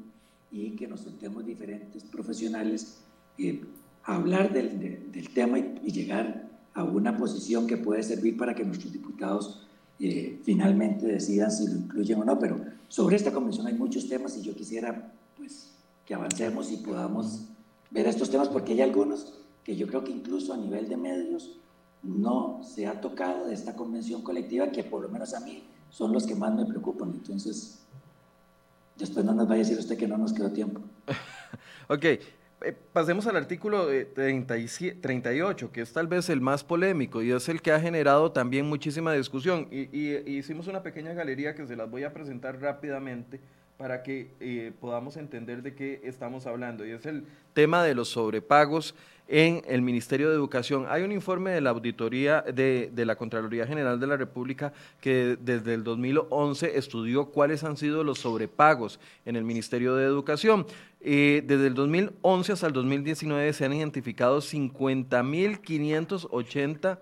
y que nos sentemos diferentes profesionales. Eh, hablar del, del tema y, llegar a una posición que puede servir para que nuestros diputados eh, finalmente decidan si lo incluyen o no. Pero sobre esta convención hay muchos temas y yo quisiera pues, que avancemos y podamos ver estos temas porque hay algunos que yo creo que incluso a nivel de medios no se ha tocado de esta convención colectiva que por lo menos a mí son los que más me preocupan. Entonces, después no nos vaya a decir usted que no nos quedó tiempo. [LAUGHS] ok, eh, pasemos al artículo 38, que es tal vez el más polémico y es el que ha generado también muchísima discusión. Y, hicimos una pequeña galería que se las voy a presentar rápidamente para que eh, podamos entender de qué estamos hablando. Y es el tema de los sobrepagos en el Ministerio de Educación. Hay un informe de la auditoría de, de, la Contraloría General de la República que desde el 2011 estudió cuáles han sido los sobrepagos en el Ministerio de Educación. Eh, desde el 2011 hasta el 2019 se han identificado 50.580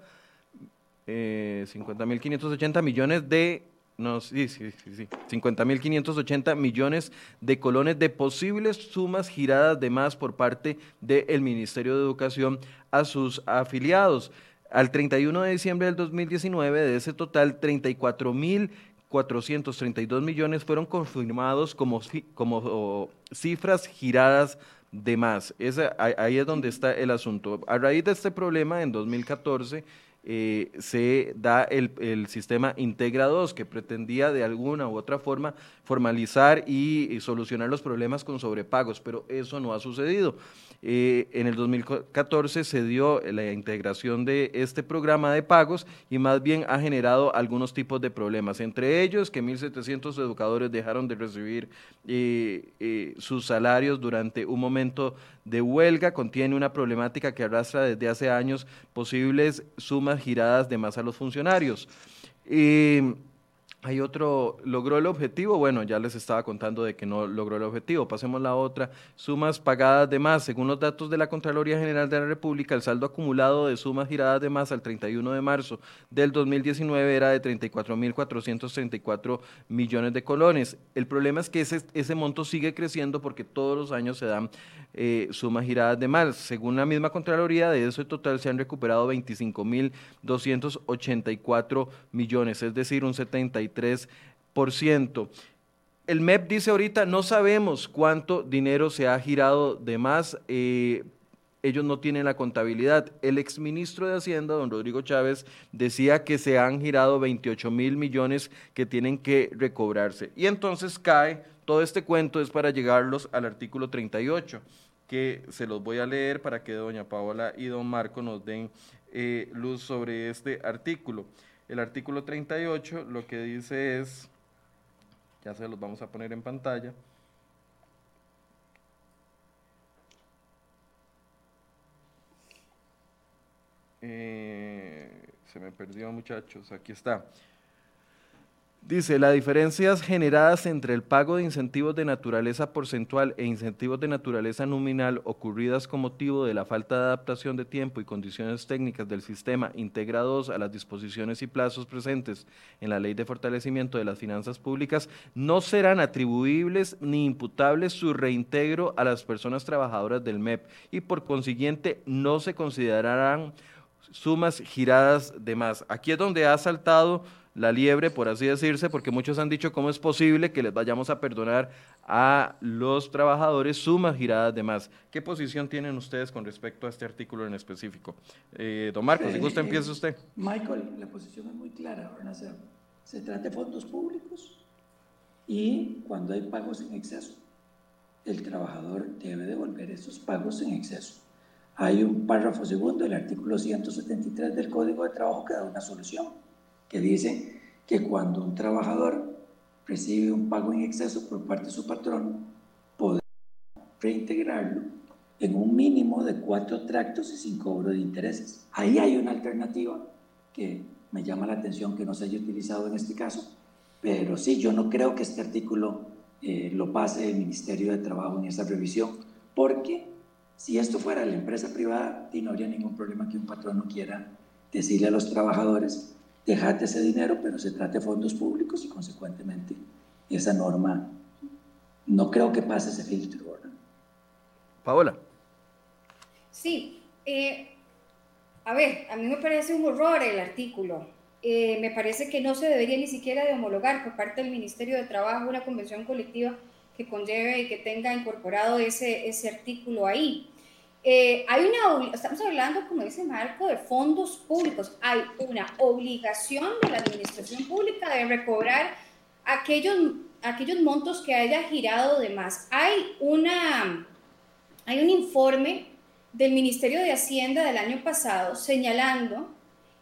eh, 50.580 millones de no, sí, sí, sí, sí. 50.580 millones de colones de posibles sumas giradas de más por parte del Ministerio de Educación a sus afiliados. Al 31 de diciembre del 2019, de ese total, 34.000 432 millones fueron confirmados como, como cifras giradas de más. ahí es donde está el asunto. A raíz de este problema, en 2014, eh, se da el, el, sistema Integra 2, que pretendía de alguna u otra forma formalizar y, solucionar los problemas con sobrepagos, pero eso no ha sucedido. Eh, en el 2014 se dio la integración de este programa de pagos y más bien ha generado algunos tipos de problemas, entre ellos que 1.700 educadores dejaron de recibir eh, sus salarios durante un momento de huelga, contiene una problemática que arrastra desde hace años posibles sumas giradas de más a los funcionarios. Hay otro, logró el objetivo, bueno, ya les estaba contando de que no logró el objetivo. Pasemos a la otra, sumas pagadas de más. Según los datos de la Contraloría General de la República, el saldo acumulado de sumas giradas de más al 31 de marzo del 2019 era de 34.434 millones de colones. El problema es que ese, ese monto sigue creciendo porque todos los años se dan eh, sumas giradas de más. Según la misma Contraloría, de eso en total se han recuperado 25.284 millones, es decir, un 73%. El MEP dice ahorita, no sabemos cuánto dinero se ha girado de más. Eh, ellos no tienen la contabilidad. El exministro de Hacienda, don Rodrigo Chávez, decía que se han girado 28 mil millones que tienen que recobrarse. Y entonces cae, todo este cuento es para llegarlos al artículo 38 que se los voy a leer para que doña Paola y don Marco nos den eh, luz sobre este artículo. El artículo 38 lo que dice es, ya se los vamos a poner en pantalla, eh, se me perdió muchachos, aquí está. Dice, las diferencias generadas entre el pago de incentivos de naturaleza porcentual e incentivos de naturaleza nominal ocurridas con motivo de la falta de adaptación de tiempo y condiciones técnicas del sistema integrados a las disposiciones y plazos presentes en la Ley de Fortalecimiento de las Finanzas Públicas no serán atribuibles ni imputables su reintegro a las personas trabajadoras del MEP y por consiguiente no se considerarán sumas giradas de más. Aquí es donde ha saltado la liebre, por así decirse, porque muchos han dicho cómo es posible que les vayamos a perdonar a los trabajadores sumas giradas de más. ¿Qué posición tienen ustedes con respecto a este artículo en específico? Eh, don Marcos, si gusta, eh, empiece usted. Michael, la posición es muy clara. Se trata de fondos públicos y cuando hay pagos en exceso, el trabajador debe devolver esos pagos en exceso. Hay un párrafo segundo del artículo 173 del Código de Trabajo que da una solución que dice que cuando un trabajador recibe un pago en exceso por parte de su patrón, podrá reintegrarlo en un mínimo de cuatro tractos y sin cobro de intereses. Ahí hay una alternativa que me llama la atención que no se haya utilizado en este caso, pero sí, yo no creo que este artículo eh, lo pase el Ministerio de Trabajo en esa revisión, porque si esto fuera la empresa privada, no habría ningún problema que un patrón no quiera decirle a los trabajadores, dejate ese dinero, pero se trate de fondos públicos y consecuentemente esa norma no creo que pase ese filtro. Paola. Sí, eh, a ver, a mí me parece un horror el artículo. Eh, me parece que no se debería ni siquiera de homologar por parte del Ministerio de Trabajo una convención colectiva que conlleve y que tenga incorporado ese, ese artículo ahí. Eh, hay una, estamos hablando, como dice Marco, de fondos públicos. Hay una obligación de la administración pública de recobrar aquellos, aquellos montos que haya girado de más. Hay, una, hay un informe del Ministerio de Hacienda del año pasado señalando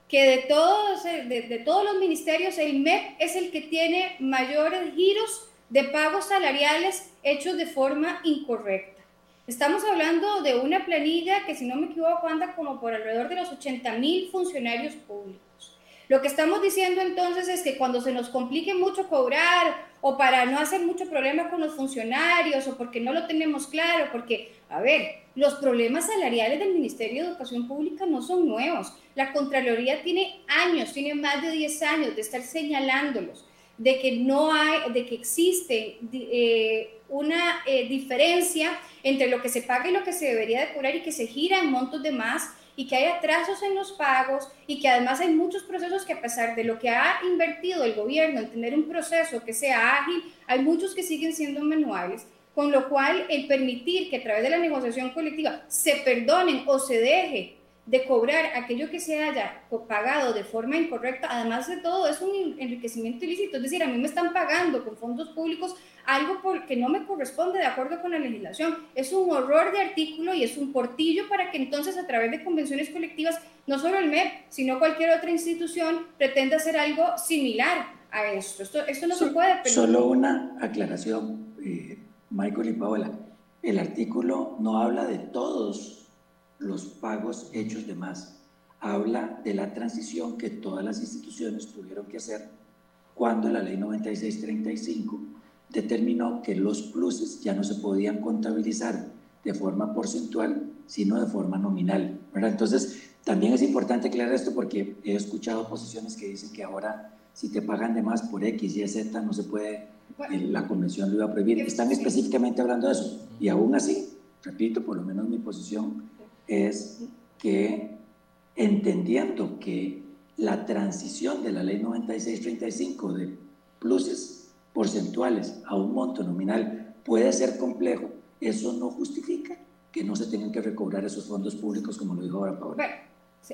que de todos, de, de todos los ministerios el MEP es el que tiene mayores giros de pagos salariales hechos de forma incorrecta. Estamos hablando de una planilla que, si no me equivoco, anda como por alrededor de los 80 mil funcionarios públicos. Lo que estamos diciendo entonces es que cuando se nos complique mucho cobrar o para no hacer mucho problema con los funcionarios o porque no lo tenemos claro, porque, a ver, los problemas salariales del Ministerio de Educación Pública no son nuevos. La Contraloría tiene años, tiene más de 10 años de estar señalándolos, de que no hay, de que existe eh, una eh, diferencia entre lo que se paga y lo que se debería de cobrar y que se gira en montos de más y que hay atrasos en los pagos y que además hay muchos procesos que a pesar de lo que ha invertido el gobierno en tener un proceso que sea ágil, hay muchos que siguen siendo manuales, con lo cual el permitir que a través de la negociación colectiva se perdonen o se deje de cobrar aquello que se haya pagado de forma incorrecta, además de todo, es un enriquecimiento ilícito. Es decir, a mí me están pagando con fondos públicos algo porque no me corresponde de acuerdo con la legislación. Es un horror de artículo y es un portillo para que entonces a través de convenciones colectivas, no solo el MEP, sino cualquier otra institución pretenda hacer algo similar a esto. Esto, esto no se puede Solo una aclaración, eh, Michael y Paola. El artículo no habla de todos los pagos hechos de más. Habla de la transición que todas las instituciones tuvieron que hacer cuando la ley 9635 determinó que los pluses ya no se podían contabilizar de forma porcentual, sino de forma nominal. Entonces, también es importante aclarar esto porque he escuchado posiciones que dicen que ahora si te pagan de más por X, Y, Z, no se puede, la convención lo iba a prohibir. Están específicamente hablando de eso. Y aún así, repito, por lo menos mi posición es que entendiendo que la transición de la ley 9635 de pluses porcentuales a un monto nominal puede ser complejo, eso no justifica que no se tengan que recobrar esos fondos públicos, como lo dijo ahora Paola.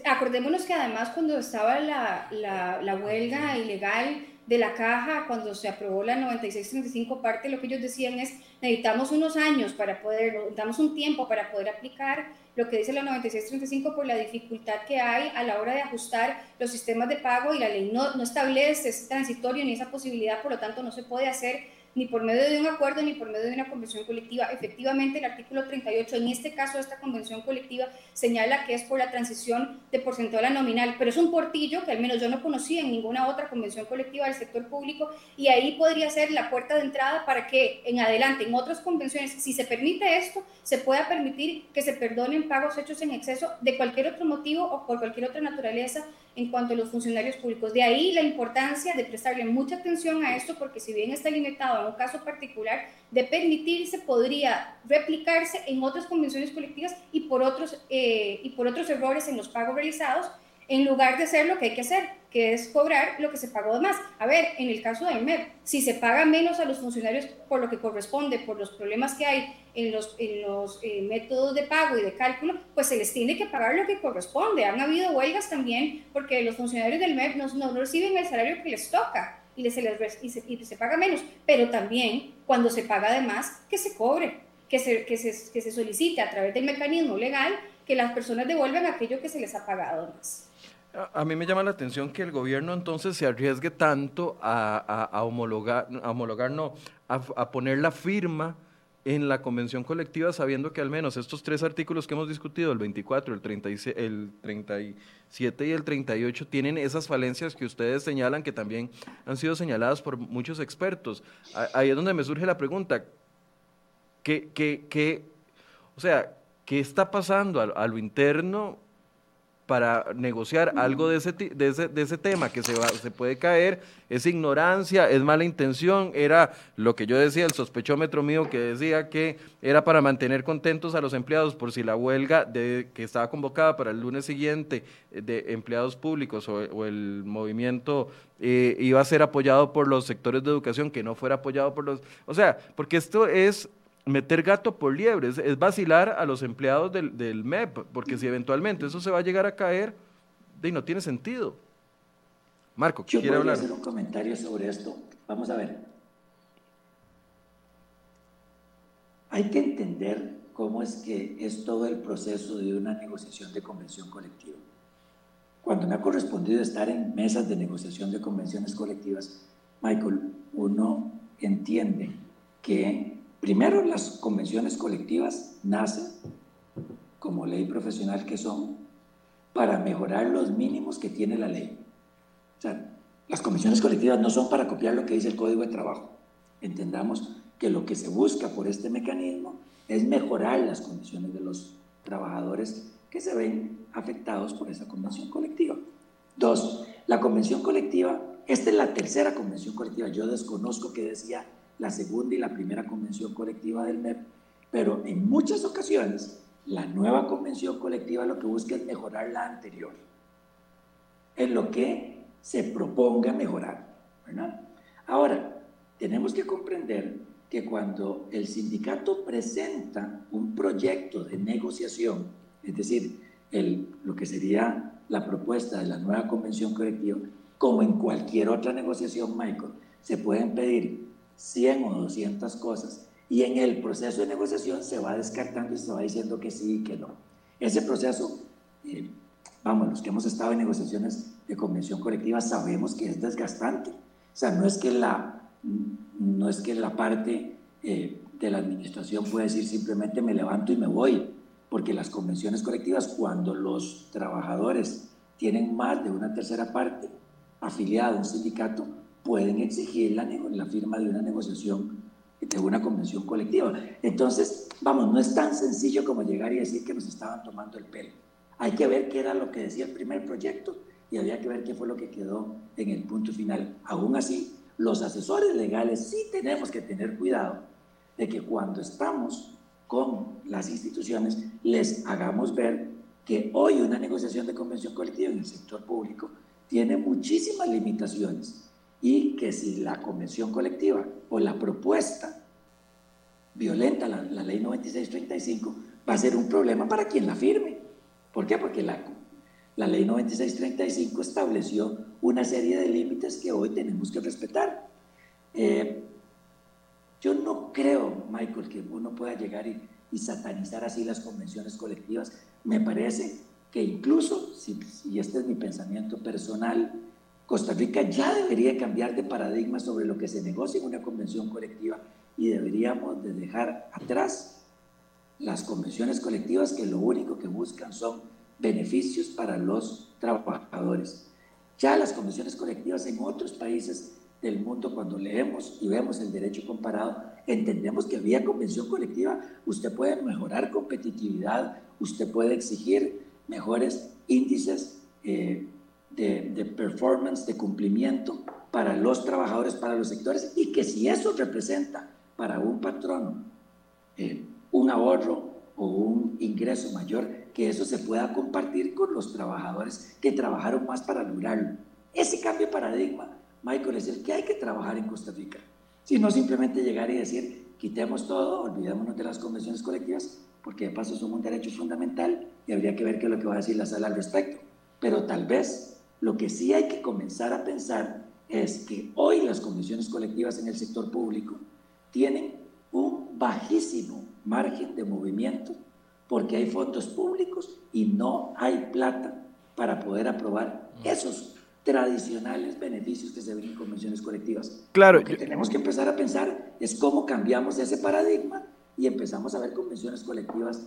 acordémonos que además cuando estaba la, la, la huelga ilegal de la caja, cuando se aprobó la 9635 parte, lo que ellos decían es, necesitamos unos años para poder, necesitamos un tiempo para poder aplicar lo que dice la 9635 por la dificultad que hay a la hora de ajustar los sistemas de pago y la ley no, no establece ese transitorio ni esa posibilidad, por lo tanto no se puede hacer ni por medio de un acuerdo ni por medio de una convención colectiva. Efectivamente, el artículo 38, en este caso, esta convención colectiva señala que es por la transición de porcentual a nominal, pero es un portillo que al menos yo no conocía en ninguna otra convención colectiva del sector público y ahí podría ser la puerta de entrada para que en adelante, en otras convenciones, si se permite esto, se pueda permitir que se perdonen pagos hechos en exceso de cualquier otro motivo o por cualquier otra naturaleza en cuanto a los funcionarios públicos. De ahí la importancia de prestarle mucha atención a esto, porque si bien está limitado a un caso particular, de permitirse podría replicarse en otras convenciones colectivas y por otros, eh, y por otros errores en los pagos realizados, en lugar de hacer lo que hay que hacer, que es cobrar lo que se pagó de más. A ver, en el caso del MEP, si se paga menos a los funcionarios por lo que corresponde, por los problemas que hay en los, en los eh, métodos de pago y de cálculo, pues se les tiene que pagar lo que corresponde. Han habido huelgas también porque los funcionarios del MEP no, no reciben el salario que les toca y, se les, y, se, y se paga menos, pero también cuando se paga de más, que se cobre, que se, que se, que se solicite a través del mecanismo legal que las personas devuelvan aquello que se les ha pagado más. A, mí me llama la atención que el gobierno entonces se arriesgue tanto a, a, homologar, a homologar, no, a, poner la firma en la convención colectiva sabiendo que al menos estos tres artículos que hemos discutido, el 24, el, 36, el 37 y el 38, tienen esas falencias que ustedes señalan que también han sido señaladas por muchos expertos. Ahí es donde me surge la pregunta, ¿qué, qué, qué o sea, qué está pasando a lo interno para negociar algo de ese, de ese, de ese tema que se, va, se puede caer, es ignorancia, es mala intención, era lo que yo decía, el sospechómetro mío que decía que era para mantener contentos a los empleados por si la huelga de, que estaba convocada para el lunes siguiente eh, de empleados públicos o, el movimiento eh, iba a ser apoyado por los sectores de educación, que no fuera apoyado por los... O sea, porque esto es meter gato por liebre, es, vacilar a los empleados del, MEP, porque si eventualmente eso se va a llegar a caer, de, no tiene sentido. Marco, Yo quiere hablar? hacer un comentario sobre esto. Vamos a ver. Hay que entender cómo es que es todo el proceso de una negociación de convención colectiva. Cuando me ha correspondido estar en mesas de negociación de convenciones colectivas, Michael, uno entiende que Primero, las convenciones colectivas nacen como ley profesional que son para mejorar los mínimos que tiene la ley. O sea, las convenciones colectivas no son para copiar lo que dice el Código de Trabajo. Entendamos que lo que se busca por este mecanismo es mejorar las condiciones de los trabajadores que se ven afectados por esa convención colectiva. Dos, la convención colectiva, esta es la tercera convención colectiva, yo desconozco que decía la segunda y la primera convención colectiva del MEP, pero en muchas ocasiones la nueva convención colectiva lo que busca es mejorar la anterior, en lo que se proponga mejorar. Ahora, tenemos que comprender que cuando el sindicato presenta un proyecto de negociación, es decir, el, lo que sería la propuesta de la nueva convención colectiva, como en cualquier otra negociación, Michael, se pueden pedir 100 o 200 cosas y en el proceso de negociación se va descartando y se va diciendo que sí y que no. Ese proceso, eh, vamos, los que hemos estado en negociaciones de convención colectiva sabemos que es desgastante. O sea, no es que la, no es que la parte eh, de la administración pueda decir simplemente me levanto y me voy, porque las convenciones colectivas, cuando los trabajadores tienen más de una tercera parte afiliada a un sindicato, pueden exigir la, la firma de una negociación de una convención colectiva. Entonces, vamos, no es tan sencillo como llegar y decir que nos estaban tomando el pelo. Hay que ver qué era lo que decía el primer proyecto y había que ver qué fue lo que quedó en el punto final. Aún así, los asesores legales sí tenemos que tener cuidado de que cuando estamos con las instituciones les hagamos ver que hoy una negociación de convención colectiva en el sector público tiene muchísimas limitaciones y que si la convención colectiva o la propuesta violenta la, la ley 9635 va a ser un problema para quien la firme. ¿Por qué? Porque la, la ley 9635 estableció una serie de límites que hoy tenemos que respetar. Eh, yo no creo, Michael, que uno pueda llegar y, y, satanizar así las convenciones colectivas. Me parece que incluso, si, si este es mi pensamiento personal, Costa Rica ya debería cambiar de paradigma sobre lo que se negocia en una convención colectiva y deberíamos de dejar atrás las convenciones colectivas que lo único que buscan son beneficios para los trabajadores. Ya las convenciones colectivas en otros países del mundo, cuando leemos y vemos el derecho comparado, entendemos que vía convención colectiva usted puede mejorar competitividad, usted puede exigir mejores índices eh, de, performance, de cumplimiento para los trabajadores, para los sectores, y que si eso representa para un patrón eh, un ahorro o un ingreso mayor, que eso se pueda compartir con los trabajadores que trabajaron más para lograrlo. Ese cambio de paradigma, Michael, es el que hay que trabajar en Costa Rica. Si no simplemente llegar y decir, quitemos todo, olvidémonos de las convenciones colectivas, porque de paso son un derecho fundamental y habría que ver qué es lo que va a decir la sala al respecto. Pero tal vez lo que sí hay que comenzar a pensar es que hoy las condiciones colectivas en el sector público tienen un bajísimo margen de movimiento porque hay fondos públicos y no hay plata para poder aprobar esos tradicionales beneficios que se ven en convenciones colectivas. Claro. Lo que tenemos que empezar a pensar es cómo cambiamos ese paradigma y empezamos a ver convenciones colectivas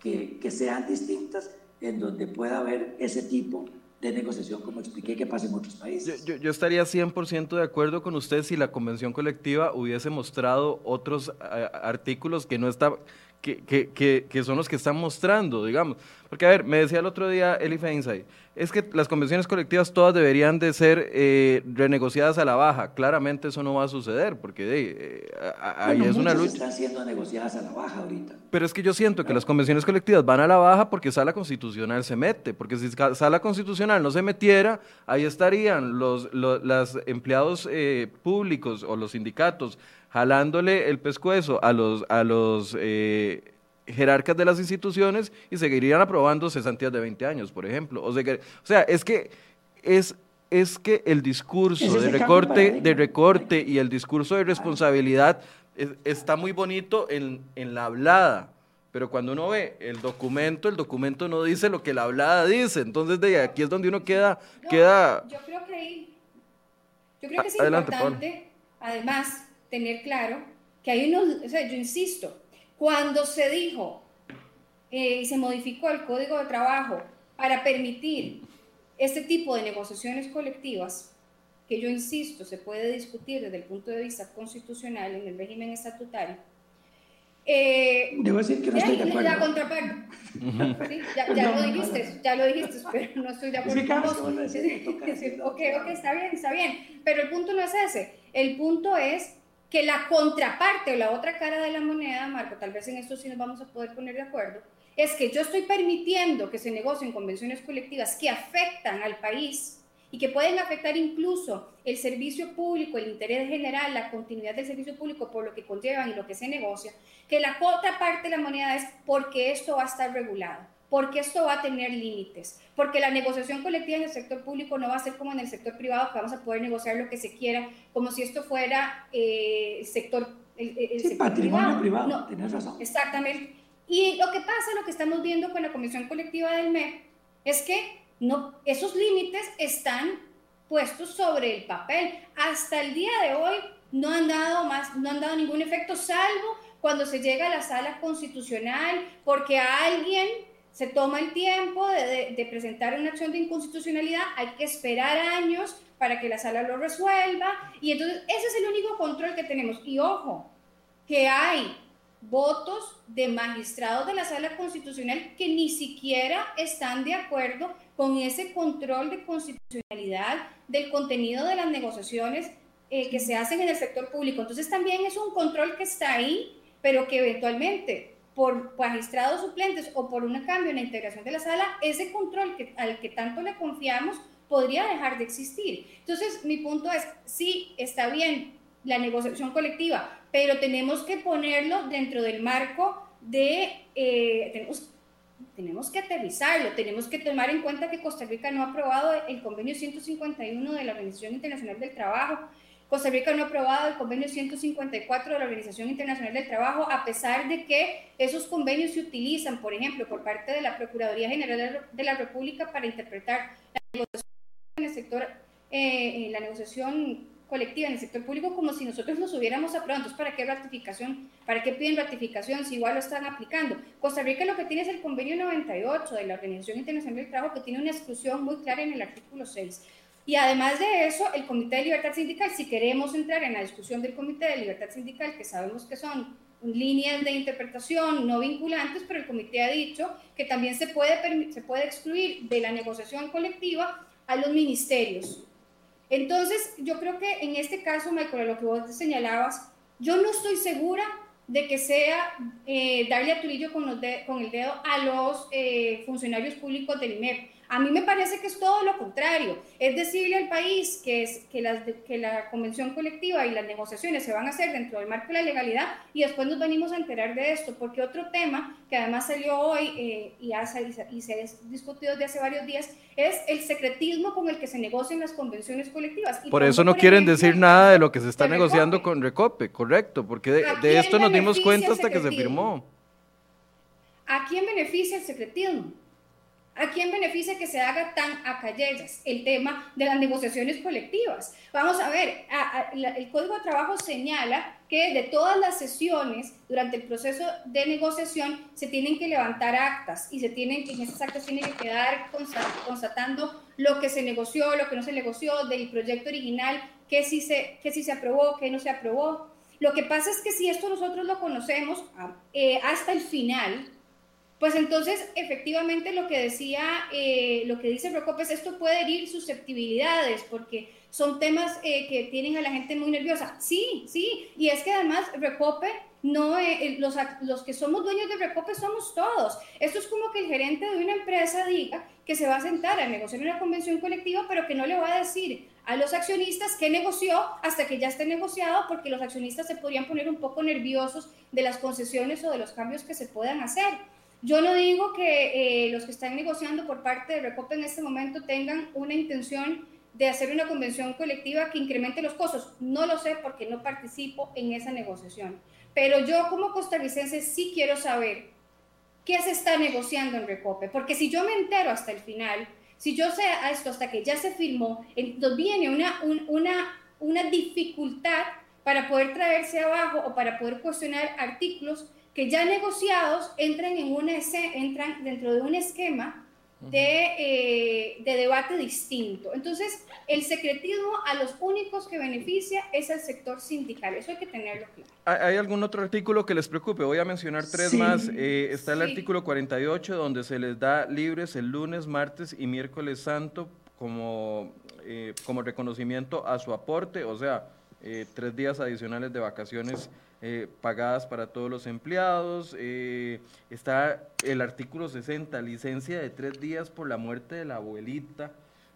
que, que sean distintas, en donde pueda haber ese tipo de negociación, como expliqué que pasa en otros países. Yo, yo, estaría 100% de acuerdo con usted si la convención colectiva hubiese mostrado otros artículos que no está, que, que, que, son los que están mostrando, digamos. Porque, a ver, me decía el otro día Eli Feinsay, es que las convenciones colectivas todas deberían de ser eh, renegociadas a la baja. Claramente eso no va a suceder, porque eh, ahí es una lucha. están siendo negociadas a la baja ahorita. Pero es que yo siento que las convenciones colectivas van a la baja porque Sala Constitucional se mete, porque si Sala Constitucional no se metiera, ahí estarían los, los, empleados eh, públicos o los sindicatos jalándole el pescuezo a los, a los jerarcas de las instituciones y seguirían aprobando cesantías de 20 años, por ejemplo. O sea, que, o sea es que es es que el discurso de recorte, de recorte y el discurso de responsabilidad está muy bonito en, en, la hablada, pero cuando uno ve el documento, el documento no dice lo que la hablada dice, entonces de aquí es donde uno queda... queda... Yo creo que ahí, yo creo que es importante, además, tener claro que hay unos, o sea, yo insisto, cuando se dijo eh, y se modificó el Código de Trabajo para permitir este tipo de negociaciones colectivas, que yo insisto, se puede discutir desde el punto de vista constitucional en el régimen estatutario, eh, Debo decir que no estoy de acuerdo. La contraparte. ¿Sí? Ya, ya lo dijiste, ya lo dijiste, pero no estoy de acuerdo con vos. ok, ok, está bien, está bien. Pero el punto no es ese. El punto es que la contraparte o la otra cara de la moneda, Marco, tal vez en esto sí nos vamos a poder poner de acuerdo, es que yo estoy permitiendo que se negocien convenciones colectivas que afectan al país y que pueden afectar incluso el servicio público, el interés general, la continuidad del servicio público por lo que conllevan y lo que se negocia, que la otra parte de la moneda es porque esto va a estar regulado porque esto va a tener límites, porque la negociación colectiva en el sector público no va a ser como en el sector privado, que vamos a poder negociar lo que se quiera, como si esto fuera eh, sector, el, patrimonio privado, no, tienes razón. Exactamente. Y lo que pasa, lo que estamos viendo con la Comisión Colectiva del MEP, es que no, esos límites están puestos sobre el papel. Hasta el día de hoy no han dado más, no han dado ningún efecto, salvo cuando se llega a la sala constitucional, porque a alguien se toma el tiempo de, presentar una acción de inconstitucionalidad, hay que esperar años para que la sala lo resuelva, y entonces ese es el único control que tenemos. Y ojo, que hay votos de magistrados de la sala constitucional que ni siquiera están de acuerdo con ese control de constitucionalidad del contenido de las negociaciones eh, que se hacen en el sector público. Entonces también es un control que está ahí, pero que eventualmente por magistrados suplentes o por un cambio en la integración de la sala, ese control que, al que tanto le confiamos podría dejar de existir. Entonces, mi punto es, sí, está bien la negociación colectiva, pero tenemos que ponerlo dentro del marco de, eh, tenemos, tenemos que aterrizarlo, tenemos que tomar en cuenta que Costa Rica no ha aprobado el convenio 151 de la Organización Internacional del Trabajo, Costa Rica no ha aprobado el convenio 154 de la Organización Internacional del Trabajo, a pesar de que esos convenios se utilizan, por ejemplo, por parte de la Procuraduría General de la República para interpretar la negociación en el sector, eh, la negociación colectiva en el sector público como si nosotros nos hubiéramos aprobado. Entonces, ¿para qué ratificación? ¿Para qué piden ratificación si igual lo están aplicando? Costa Rica lo que tiene es el convenio 98 de la Organización Internacional del Trabajo, que tiene una exclusión muy clara en el artículo 6. Y además de eso, el Comité de Libertad Sindical, si queremos entrar en la discusión del Comité de Libertad Sindical, que sabemos que son líneas de interpretación no vinculantes, pero el comité ha dicho que también se puede, se puede excluir de la negociación colectiva a los ministerios. Entonces, yo creo que en este caso, Michael, lo que vos señalabas, yo no estoy segura de que sea eh, darle a Turillo con, con, el dedo a los eh, funcionarios públicos del IMEP. A mí me parece que es todo lo contrario. Es decirle al país que, es, que, las, que la convención colectiva y las negociaciones se van a hacer dentro del marco de la legalidad y después nos venimos a enterar de esto, porque otro tema que además salió hoy eh, y, hace, y, se, ha discutido desde hace varios días es el secretismo con el que se negocian las convenciones colectivas. por eso no quieren decir nada de lo que se está negociando con Recope, correcto, porque de, de esto nos dimos cuenta hasta que se firmó. ¿A quién beneficia el secretismo? ¿A quién beneficia que se haga tan a calles el tema de las negociaciones colectivas? Vamos a ver, el Código de Trabajo señala que de todas las sesiones durante el proceso de negociación se tienen que levantar actas y se tienen en esas actas tienen que quedar constatando lo que se negoció, lo que no se negoció del proyecto original, qué sí se, qué sí se aprobó, qué no se aprobó. Lo que pasa es que si esto nosotros lo conocemos ah, eh, hasta el final, pues entonces, efectivamente, lo que decía, eh, lo que dice Procopes, esto puede herir susceptibilidades, porque son temas eh, que tienen a la gente muy nerviosa. Sí, sí, y es que además Recope, no, eh, los, los que somos dueños de Recope somos todos. Esto es como que el gerente de una empresa diga que se va a sentar a negociar una convención colectiva, pero que no le va a decir a los accionistas que negoció hasta que ya esté negociado, porque los accionistas se podrían poner un poco nerviosos de las concesiones o de los cambios que se puedan hacer. Yo no digo que eh, los que están negociando por parte de Recope en este momento tengan una intención de hacer una convención colectiva que incremente los costos. No lo sé porque no participo en esa negociación. Pero yo como costarricense sí quiero saber qué se está negociando en Recope. Porque si yo me entero hasta el final, si yo sé esto hasta que ya se firmó, entonces viene una, una, una dificultad para poder traerse abajo o para poder cuestionar artículos que ya negociados entran, en una, entran dentro de un esquema de, eh, de, debate distinto. Entonces, el secretismo a los únicos que beneficia es el sector sindical. Eso hay que tenerlo claro. ¿Hay algún otro artículo que les preocupe? Voy a mencionar tres más. Eh, está el artículo 48, donde se les da libres el lunes, martes y miércoles santo como, eh, como reconocimiento a su aporte, o sea, tres días adicionales de vacaciones eh, pagadas para todos los empleados. Eh, está el artículo 60, licencia de tres días por la muerte de la abuelita.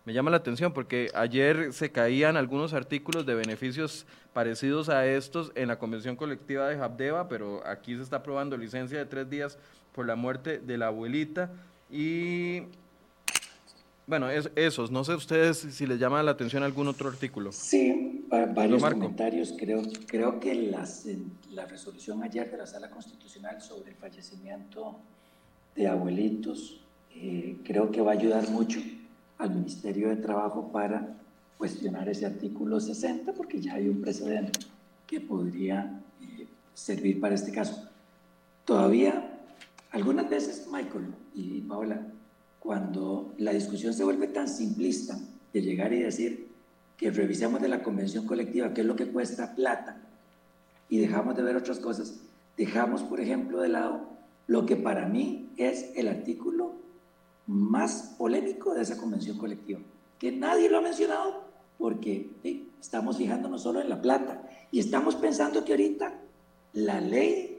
Me llama la atención porque ayer se caían algunos artículos de beneficios parecidos a estos en la convención colectiva de Habdeba, pero aquí se está aprobando licencia de tres días por la muerte de la abuelita. Y bueno, esos, no sé ustedes si les llama la atención algún otro artículo. Sí, varios comentarios. Creo, creo que las, la resolución ayer de la Sala Constitucional sobre el fallecimiento de abuelitos, eh, creo que va a ayudar mucho al Ministerio de Trabajo para cuestionar ese artículo 60, porque ya hay un precedente que podría eh, servir para este caso. Todavía algunas veces, Michael y Paola, cuando la discusión se vuelve tan simplista de llegar y decir que revisemos de la convención colectiva qué es lo que cuesta plata y dejamos de ver otras cosas, dejamos, por ejemplo, de lado lo que para mí es el artículo más polémico de esa convención colectiva, que nadie lo ha mencionado porque estamos fijándonos solo en la plata y estamos pensando que ahorita la ley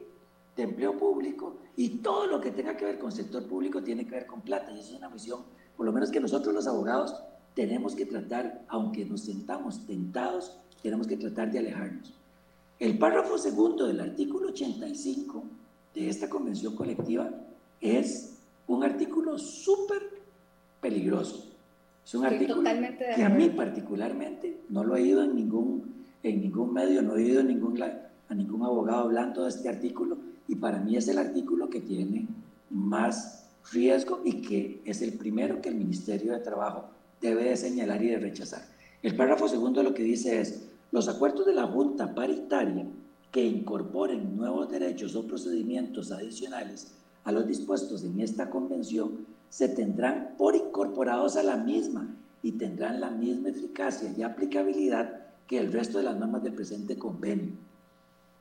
de empleo público y todo lo que tenga que ver con sector público tiene que ver con plata y eso es una visión, por lo menos que nosotros los abogados tenemos que tratar, aunque nos sentamos tentados, tenemos que tratar de alejarnos. El párrafo segundo del artículo 85 de esta convención colectiva es un artículo súper peligroso. Es un artículo que a mí particularmente no lo he oído en ningún, en ningún medio, no he oído ningún, a ningún abogado hablando de este artículo y para mí es el artículo que tiene más riesgo y que es el primero que el Ministerio de Trabajo debe de señalar y rechazar. El párrafo segundo lo que dice es, los acuerdos de la Junta Paritaria que incorporen nuevos derechos o procedimientos adicionales a los dispuestos en esta convención se tendrán por incorporados a la misma y tendrán la misma eficacia y aplicabilidad que el resto de las normas del presente convenio.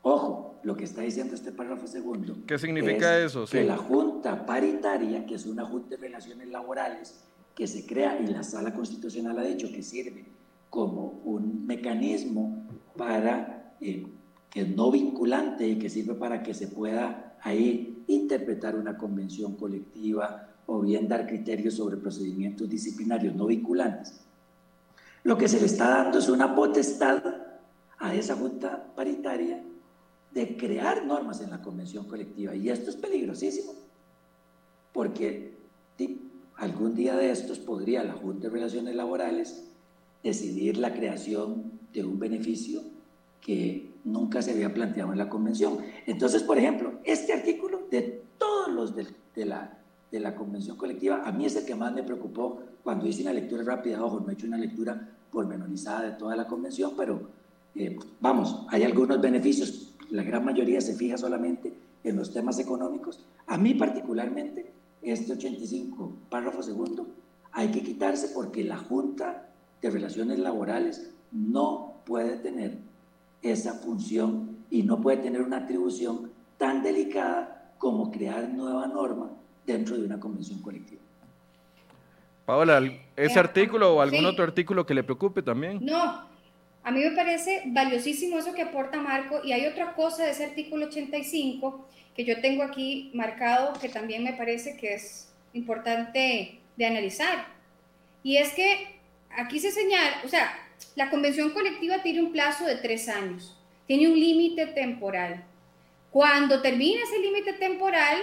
Ojo, lo que está diciendo este párrafo segundo. ¿Qué significa eso? Que la Junta Paritaria, que es una Junta de Relaciones Laborales que se crea y la Sala Constitucional ha dicho que sirve como un mecanismo para eh, que es no vinculante y que sirve para que se pueda ahí interpretar una convención colectiva o bien dar criterios sobre procedimientos disciplinarios no vinculantes. Lo que se le está dando es una potestad a esa junta paritaria de crear normas en la convención colectiva. Y esto es peligrosísimo, porque algún día de estos podría la Junta de Relaciones Laborales decidir la creación de un beneficio que nunca se había planteado en la convención. Entonces, por ejemplo, este artículo de todos los de, la, de la convención colectiva, a mí es el que más me preocupó cuando hice una lectura rápida. Ojo, no he hecho una lectura pormenorizada de toda la convención, pero eh, vamos, hay algunos beneficios. La gran mayoría se fija solamente en los temas económicos. A mí particularmente, este 85, párrafo segundo, hay que quitarse porque la Junta de Relaciones Laborales no puede tener esa función y no puede tener una atribución tan delicada como crear nueva norma dentro de una convención colectiva. Paola, ¿ese eh, artículo o algún otro artículo que le preocupe también? No, a mí me parece valiosísimo eso que aporta Marco y hay otra cosa de ese artículo 85 que yo tengo aquí marcado que también me parece que es importante de analizar. Y es que aquí se señala, o sea, la convención colectiva tiene un plazo de tres años, tiene un límite temporal. Cuando termine ese límite temporal,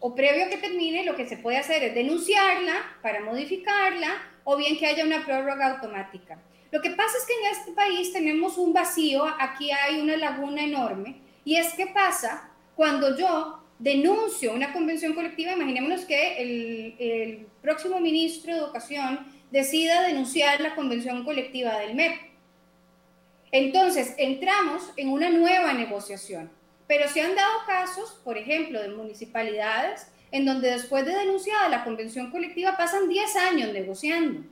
o previo a que termine, lo que se puede hacer es denunciarla para modificarla o bien que haya una prórroga automática. Lo que pasa es que en este país tenemos un vacío, aquí hay una laguna enorme, y es que pasa cuando yo denuncio una convención colectiva, imaginémonos que el, próximo ministro de Educación decida denunciar la convención colectiva del MEP. Entonces, entramos en una nueva negociación. Pero se han dado casos, por ejemplo, de municipalidades en donde después de denunciada la convención colectiva pasan 10 años negociando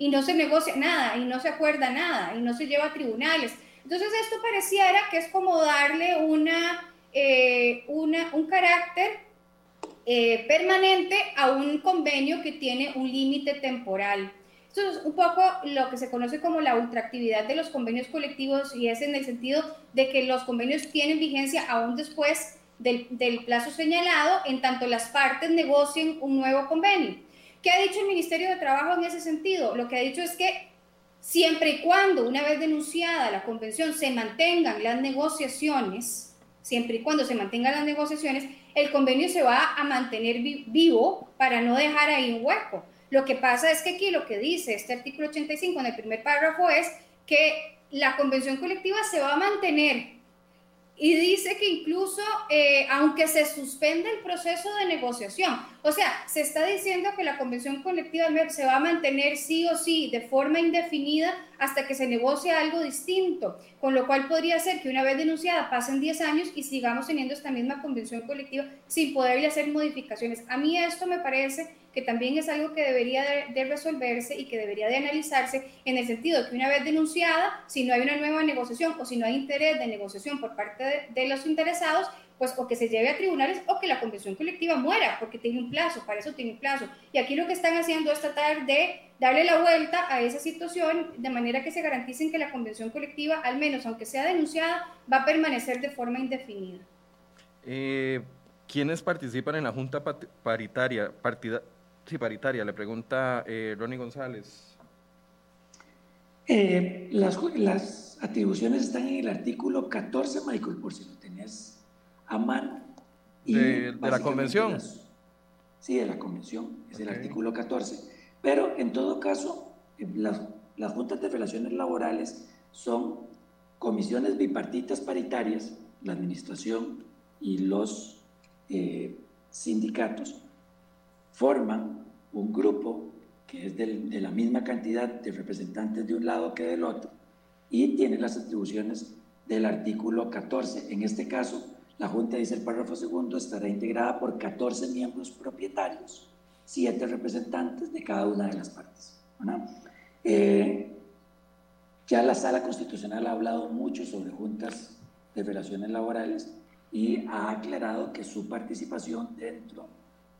y no se negocia nada y no se acuerda nada y no se lleva a tribunales. Entonces esto pareciera que es como darle una, eh, una un carácter eh, permanente a un convenio que tiene un límite temporal. Esto es un poco lo que se conoce como la ultraactividad de los convenios colectivos y es en el sentido de que los convenios tienen vigencia aún después del, del plazo señalado, en tanto las partes negocien un nuevo convenio. ¿Qué ha dicho el Ministerio de Trabajo en ese sentido? Lo que ha dicho es que siempre y cuando, una vez denunciada la convención, se mantengan las negociaciones, siempre y cuando se mantengan las negociaciones, el convenio se va a mantener vivo para no dejar ahí un hueco. Lo que pasa es que aquí lo que dice este artículo 85 en el primer párrafo es que la convención colectiva se va a mantener y dice que incluso eh, aunque se suspende el proceso de negociación, o sea, se está diciendo que la convención colectiva se va a mantener sí o sí de forma indefinida hasta que se negocie algo distinto, con lo cual podría ser que una vez denunciada pasen 10 años y sigamos teniendo esta misma convención colectiva sin poderle hacer modificaciones. A mí esto me parece que también es algo que debería de, resolverse y que debería de analizarse en el sentido que una vez denunciada, si no hay una nueva negociación o si no hay interés de negociación por parte de, de los interesados, pues o que se lleve a tribunales o que la convención colectiva muera, porque tiene un plazo, para eso tiene un plazo. Y aquí lo que están haciendo es tratar de darle la vuelta a esa situación de manera que se garanticen que la convención colectiva, al menos aunque sea denunciada, va a permanecer de forma indefinida. Eh, ¿Quiénes participan en la Junta Paritaria? Partida, Sí, paritaria, le pregunta eh, Ronnie González. Eh, las, las, atribuciones están en el artículo 14, Michael, por si lo tenías a mano. de, la convención. sí, de la convención, es el artículo 14. Pero en todo caso, eh, las, las juntas de relaciones laborales son comisiones bipartitas paritarias, la administración y los eh, sindicatos, forman un grupo que es de la misma cantidad de representantes de un lado que del otro y tiene las atribuciones del artículo 14. En este caso, la Junta, dice el párrafo segundo, estará integrada por 14 miembros propietarios, 7 representantes de cada una de las partes. Eh, ya la Sala Constitucional ha hablado mucho sobre juntas de relaciones laborales y ha aclarado que su participación dentro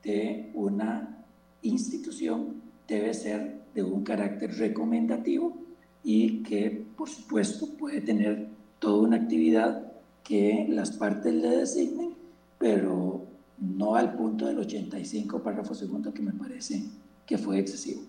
de una institución debe ser de un carácter recomendativo y que, por supuesto, puede tener toda una actividad que las partes le designen, pero no al punto del 85 párrafo segundo que me parece que fue excesivo.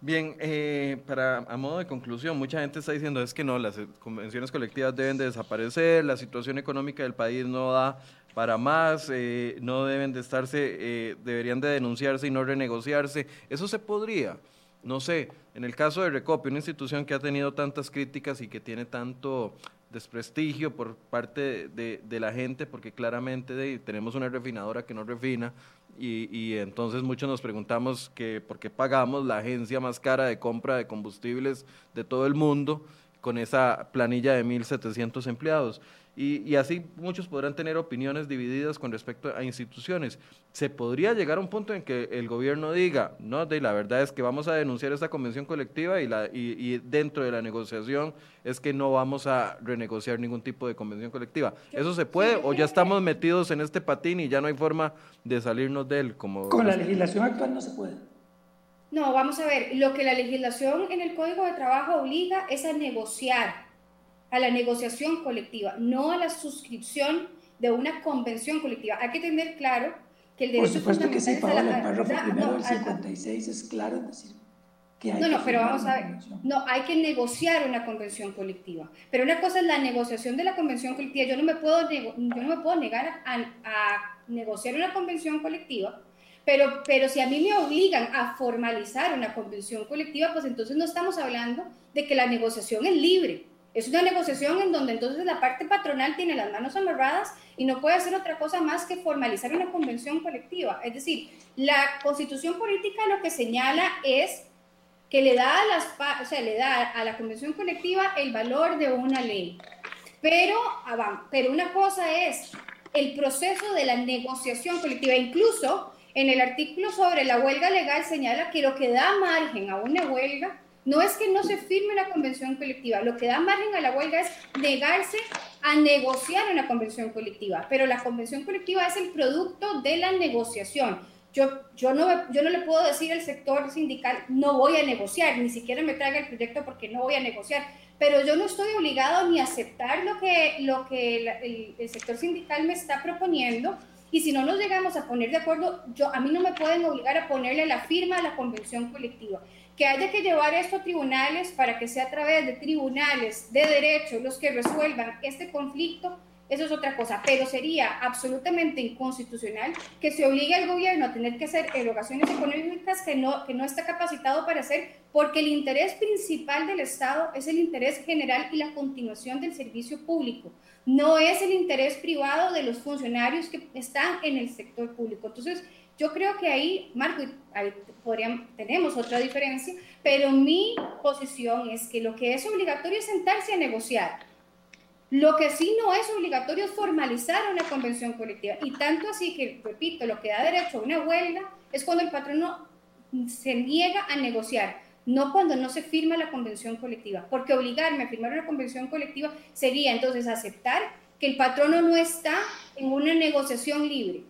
Bien, eh, para a modo de conclusión, mucha gente está diciendo es que no, las convenciones colectivas deben de desaparecer, la situación económica del país no da para más, eh, no deben de estarse, eh, deberían de denunciarse y no renegociarse. Eso se podría, no sé, en el caso de Recopio, una institución que ha tenido tantas críticas y que tiene tanto desprestigio por parte de, la gente, porque claramente tenemos una refinadora que no refina, y, y, entonces muchos nos preguntamos que por qué pagamos la agencia más cara de compra de combustibles de todo el mundo con esa planilla de 1.700 empleados. Y, así muchos podrán tener opiniones divididas con respecto a instituciones. Se podría llegar a un punto en que el gobierno diga, no, de la verdad es que vamos a denunciar esta convención colectiva y, la, y, dentro de la negociación es que no vamos a renegociar ningún tipo de convención colectiva. ¿Eso se puede o ya estamos metidos en este patín y ya no hay forma de salirnos de él? Como con la legislación actual no se puede. No, vamos a ver, lo que la legislación en el Código de Trabajo obliga es a negociar a la negociación colectiva, no a la suscripción de una convención colectiva. Hay que tener claro que el derecho Por supuesto que sí, Paola, el párrafo primero del 56 es claro decir que hay No, no, pero vamos a ver, no, hay que negociar una convención colectiva. Pero una cosa es la negociación de la convención colectiva. Yo no me puedo, yo no me puedo negar a, a negociar una convención colectiva, pero, pero si a mí me obligan a formalizar una convención colectiva, pues entonces no estamos hablando de que la negociación es libre es una negociación en donde entonces la parte patronal tiene las manos amarradas y no puede hacer otra cosa más que formalizar una convención colectiva. Es decir, la constitución política lo que señala es que le da a, las, o sea, le da a la convención colectiva el valor de una ley. Pero, pero una cosa es el proceso de la negociación colectiva. Incluso en el artículo sobre la huelga legal señala que lo que da margen a una huelga no es que no se firme una convención colectiva, lo que da margen a la huelga es negarse a negociar una convención colectiva, pero la convención colectiva es el producto de la negociación. Yo, yo, no, yo no le puedo decir al sector sindical, no voy a negociar, ni siquiera me traiga el proyecto porque no voy a negociar, pero yo no estoy obligado ni a aceptar lo que, lo que el, el sector sindical me está proponiendo, y si no nos llegamos a poner de acuerdo, yo, a mí no me pueden obligar a ponerle la firma a la convención colectiva que haya que llevar esto a tribunales para que sea a través de tribunales de derecho los que resuelvan este conflicto, eso es otra cosa, pero sería absolutamente inconstitucional que se obligue al gobierno a tener que hacer erogaciones económicas que no, que no está capacitado para hacer, porque el interés principal del Estado es el interés general y la continuación del servicio público, no es el interés privado de los funcionarios que están en el sector público. Entonces, yo creo que ahí, Marco, ahí podríamos, tenemos otra diferencia, pero mi posición es que lo que es obligatorio es sentarse a negociar lo que sí no es obligatorio es formalizar una convención colectiva. Y tanto así que, repito, lo que da derecho a una huelga es cuando el patrono se niega a negociar, no cuando no se firma la convención colectiva. Porque obligarme a firmar una convención colectiva sería entonces aceptar que el patrono no está en una negociación libre.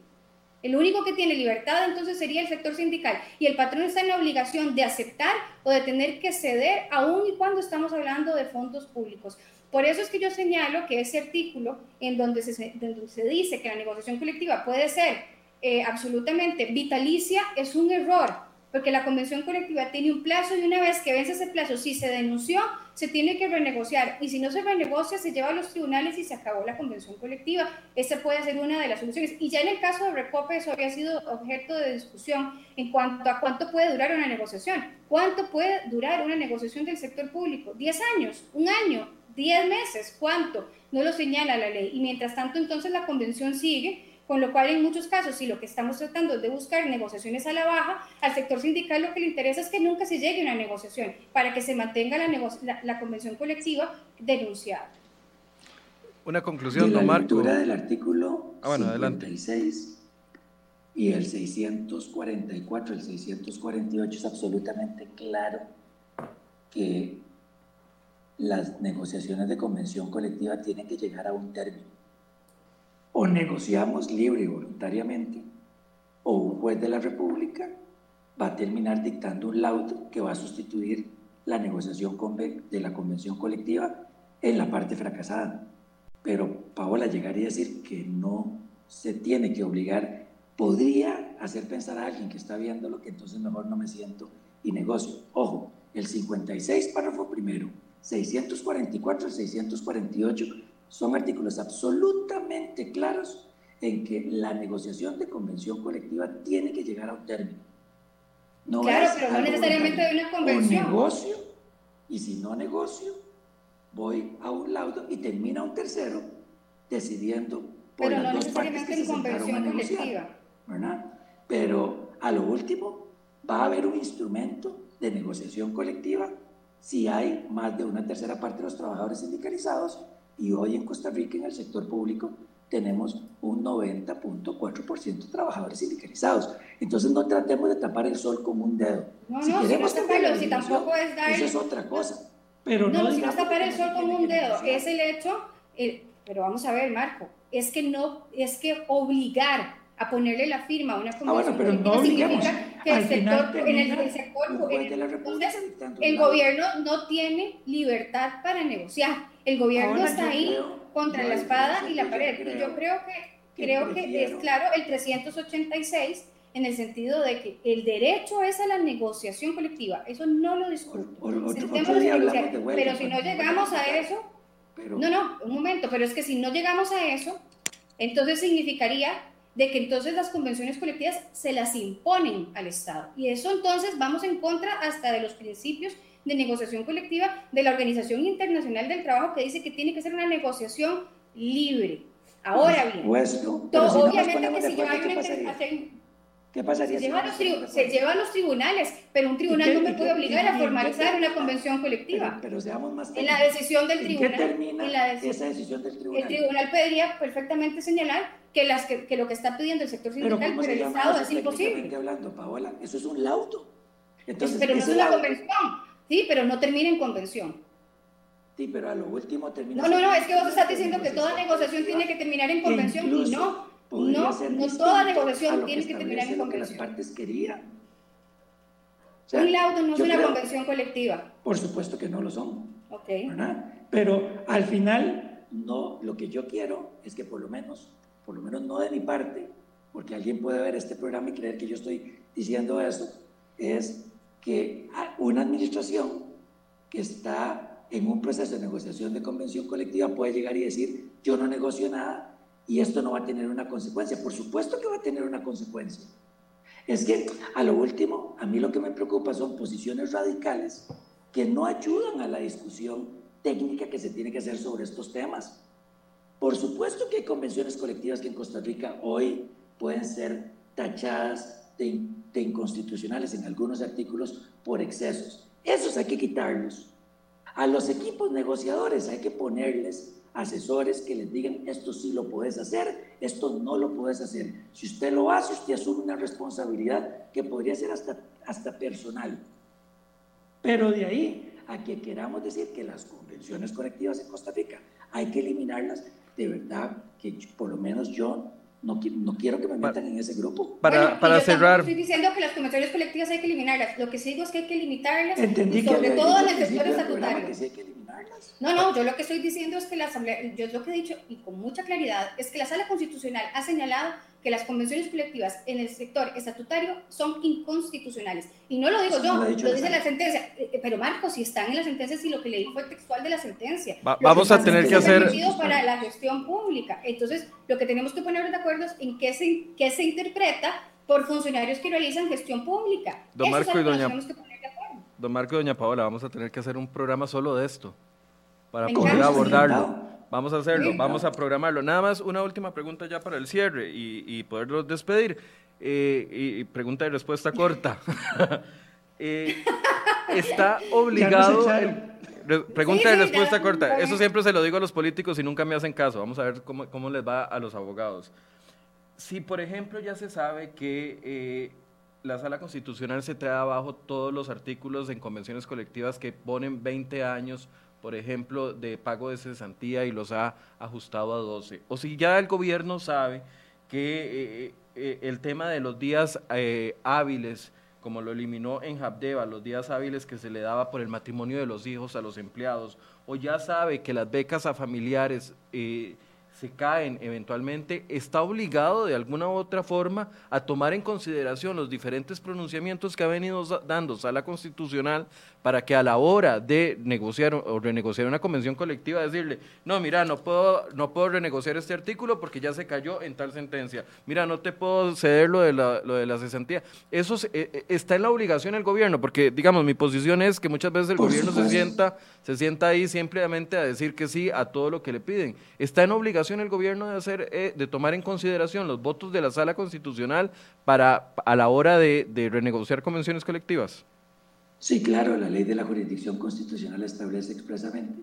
El único que tiene libertad entonces sería el sector sindical y el patrono está en la obligación de aceptar o de tener que ceder aun y cuando estamos hablando de fondos públicos. Por eso es que yo señalo que ese artículo en donde se, donde se dice que la negociación colectiva puede ser eh, absolutamente vitalicia es un error, porque la convención colectiva tiene un plazo y una vez que vence ese plazo, si se denunció, se tiene que renegociar y si no se renegocia, se lleva a los tribunales y se acabó la convención colectiva. Esa puede ser una de las soluciones. Y ya en el caso de Recope eso había sido objeto de discusión en cuanto a cuánto puede durar una negociación. ¿Cuánto puede durar una negociación del sector público? ¿10 años? ¿Un año? 10 meses, ¿cuánto? No lo señala la ley. Y mientras tanto, entonces la convención sigue, con lo cual en muchos casos, si lo que estamos tratando es de buscar negociaciones a la baja, al sector sindical lo que le interesa es que nunca se llegue a una negociación, para que se mantenga la, la, convención colectiva denunciada. Una conclusión, don Marco. La del artículo ah, bueno, 56 y el 644, el 648 es absolutamente claro que las negociaciones de convención colectiva tienen que llegar a un término. O negociamos libre y voluntariamente, o un juez de la República va a terminar dictando un laudo que va a sustituir la negociación de la convención colectiva en la parte fracasada. Pero Paola llegaría a decir que no se tiene que obligar, podría hacer pensar a alguien que está viendo lo que entonces mejor no me siento y negocio. Ojo, el 56 párrafo primero 644 al 648 son artículos absolutamente claros en que la negociación de convención colectiva tiene que llegar a un término. No claro, pero no necesariamente de una convención. O negocio, y si no negocio, voy a un laudo y termina un tercero decidiendo por pero las no dos partes que se convención a negociar, ¿verdad? Pero a lo último va a haber un instrumento de negociación colectiva si hay más de una tercera parte de los trabajadores sindicalizados y hoy en Costa Rica en el sector público tenemos un 90.4% de trabajadores sindicalizados. Entonces no tratemos de tapar el sol con un dedo. No, si no, queremos si, no si tampoco es dar... Eso es otra cosa. Pero no, no, si no es tapar el sol con un dedo, es el hecho, eh, pero vamos a ver, Marco, es que no, es que obligar a ponerle la firma a una convención ah, bueno, pero no significa que el sector, en el, el sector, entonces, el gobierno no tiene libertad para negociar. El gobierno está ahí contra la espada y la pared. y yo creo que, creo que es claro el 386 en el sentido de que el derecho es a la negociación colectiva. Eso no lo discuto. pero si no llegamos a eso, no, no, un momento, pero es que si no llegamos a eso, entonces significaría de que entonces las convenciones colectivas se las imponen al Estado. Y eso entonces vamos en contra hasta de los principios de negociación colectiva de la Organización Internacional del Trabajo que dice que tiene que ser una negociación libre. Ahora bien, obviamente que si yo hay una ¿Qué pasaría se, lleva se lleva a los tribunales, pero un tribunal no me puede obligar a formalizar una convención colectiva. Pero, seamos más En la decisión del tribunal. ¿Qué termina la esa decisión del tribunal? El tribunal podría perfectamente señalar que, las, que, que, lo que está pidiendo el sector sindical por el Estado es imposible. hablando, Paola? Eso es un laudo. Entonces, pero no es una convención. Sí, pero no termina en convención. Sí, pero a lo último termina. No, no, no, es que vos estás diciendo que toda negociación tiene que terminar en convención y no. No, no toda negociación tiene que, terminar en convención. las partes querían. un laudo no es una convención colectiva. Por supuesto que no lo son. Ok. Pero al final, no, lo que yo quiero es que por lo menos por lo menos no de mi parte, porque alguien puede ver este programa y creer que yo estoy diciendo eso, es que una administración que está en un proceso de negociación de convención colectiva puede llegar y decir, yo no negocio nada y esto no va a tener una consecuencia. Por supuesto que va a tener una consecuencia. Es que a lo último, a mí lo que me preocupa son posiciones radicales que no ayudan a la discusión técnica que se tiene que hacer sobre estos temas. Por supuesto que hay convenciones colectivas que en Costa Rica hoy pueden ser tachadas de, inconstitucionales en algunos artículos por excesos. Esos hay que quitarlos. A los equipos negociadores hay que ponerles asesores que les digan, esto sí lo puedes hacer, esto no lo puedes hacer. Si usted lo hace, usted asume una responsabilidad que podría ser hasta, hasta personal. Pero de ahí a que queramos decir que las convenciones colectivas en Costa Rica hay que eliminarlas, de verdad que por lo menos yo no, no quiero que me metan en ese grupo. Para, para cerrar. Estoy diciendo que las convenciones colectivas hay que eliminarlas. Lo que sí digo es que hay que limitarlas. Entendí y sobre que todo en el que sector estatutario. Que sí hay que eliminarlas. No, no, yo lo que estoy diciendo es que la Asamblea, yo lo que he dicho y con mucha claridad es que la Sala Constitucional ha señalado que las convenciones colectivas en el sector estatutario son inconstitucionales. Y no lo digo yo, no lo lo, dice la sentencia. Eh, eh, Pero Marcos, si están en la sentencia, si lo que leí fue textual de la sentencia. Va- vamos a tener que hacer- para la gestión pública. Entonces, lo que tenemos que ponernos de acuerdo es en qué se, qué se interpreta por funcionarios que realizan gestión pública. Don Eso es Marco y doña- tenemos que poner de acuerdo. Don Marco y doña Paola, vamos a tener que hacer un programa solo de esto para poder abordarlo. Vamos a hacerlo, Sí. vamos a programarlo. Nada más una última pregunta ya para el cierre y, y poderlos despedir. Eh, y, y pregunta y respuesta corta. [LAUGHS] Eh, está obligado. Re- pregunta Sí, y sí, respuesta ya, corta. Eso siempre se lo digo a los políticos y nunca me hacen caso. Vamos a ver cómo, cómo les va a los abogados. Si, por ejemplo, ya se sabe que eh, la Sala Constitucional se trae abajo todos los artículos en convenciones colectivas que ponen 20 años, por ejemplo, de pago de cesantía y los ha ajustado a 12. O si ya el gobierno sabe que eh, eh, el tema de los días eh, hábiles, como lo eliminó en Habdeba, los días hábiles que se le daba por el matrimonio de los hijos a los empleados, o ya sabe que las becas a familiares eh, se caen eventualmente, está obligado de alguna u otra forma a tomar en consideración los diferentes pronunciamientos que ha venido dando Sala Constitucional para que a la hora de negociar o- renegociar una convención colectiva decirle, no, mira, no puedo, no puedo renegociar este artículo porque ya se cayó en tal sentencia. Mira, no te puedo ceder lo de la, lo de la cesantía. Eso se- eh, eh, está en la obligación del gobierno, porque, digamos, mi posición es que muchas veces el Por gobierno se sienta se sienta ahí simplemente a decir que sí a todo lo que le piden. Está en obligación el gobierno de hacer, eh, de tomar en consideración los votos de la sala constitucional para a la hora de, de renegociar convenciones colectivas. Sí, claro, la ley de la jurisdicción constitucional establece expresamente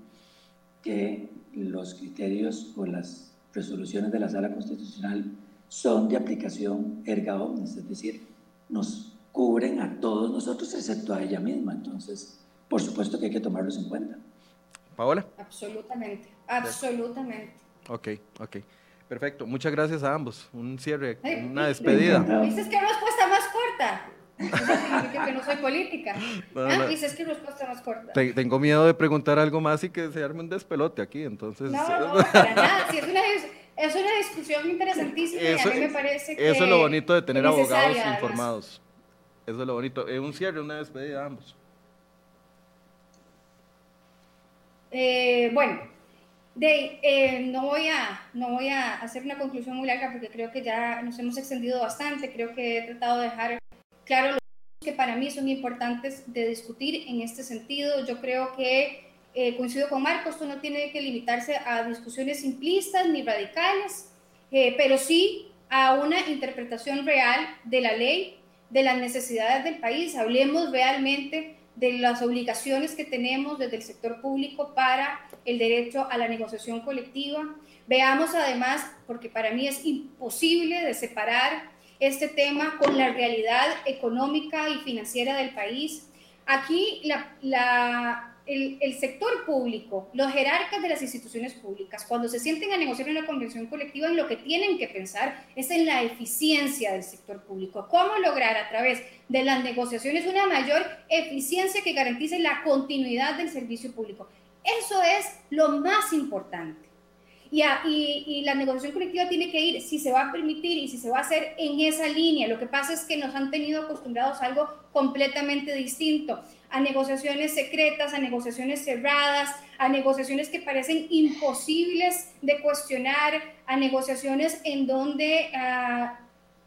que los criterios o las resoluciones de la sala constitucional son de aplicación erga omnes, es decir, nos cubren a todos nosotros excepto a ella misma. Entonces, por supuesto que hay que tomarlos en cuenta. Paola. Absolutamente, absolutamente. Ok, ok. Perfecto. Muchas gracias a ambos. Un cierre, Ay, una despedida. Dices que respuesta más corta. [LAUGHS] Eso significa que no soy política. [LAUGHS] No, Ah, no. Dices que respuesta más corta. Te- tengo miedo de preguntar algo más y que se arme un despelote aquí, entonces... No, no, [LAUGHS] para nada. Sí, es, una, es una discusión interesantísima Eso, y a mí me parece que eso es lo bonito de tener abogados informados. Eso es lo bonito. Eh, un cierre, una despedida a ambos. Eh, bueno, de, eh, no, voy a, no voy a hacer una conclusión muy larga porque creo que ya nos hemos extendido bastante. Creo que he tratado de dejar claro los que para mí son importantes de discutir en este sentido. Yo creo que eh, coincido con Marcos, esto no tiene que limitarse a discusiones simplistas ni radicales, eh, pero sí a una interpretación real de la ley, de las necesidades del país. Hablemos realmente de las obligaciones que tenemos desde el sector público para el derecho a la negociación colectiva. Veamos además, porque para mí es imposible de separar este tema con la realidad económica y financiera del país. Aquí la, la, el, el, sector público, los jerarcas de las instituciones públicas, cuando se sienten a negociar una convención colectiva, en lo que tienen que pensar es en la eficiencia del sector público. ¿Cómo lograr a través de las negociaciones una mayor eficiencia que garantice la continuidad del servicio público? Eso es lo más importante. Y, a, y, y, la negociación colectiva tiene que ir, si se va a permitir y si se va a hacer en esa línea. Lo que pasa es que nos han tenido acostumbrados a algo completamente distinto. A negociaciones secretas, a negociaciones cerradas, a negociaciones que parecen imposibles de cuestionar, a negociaciones en donde ah,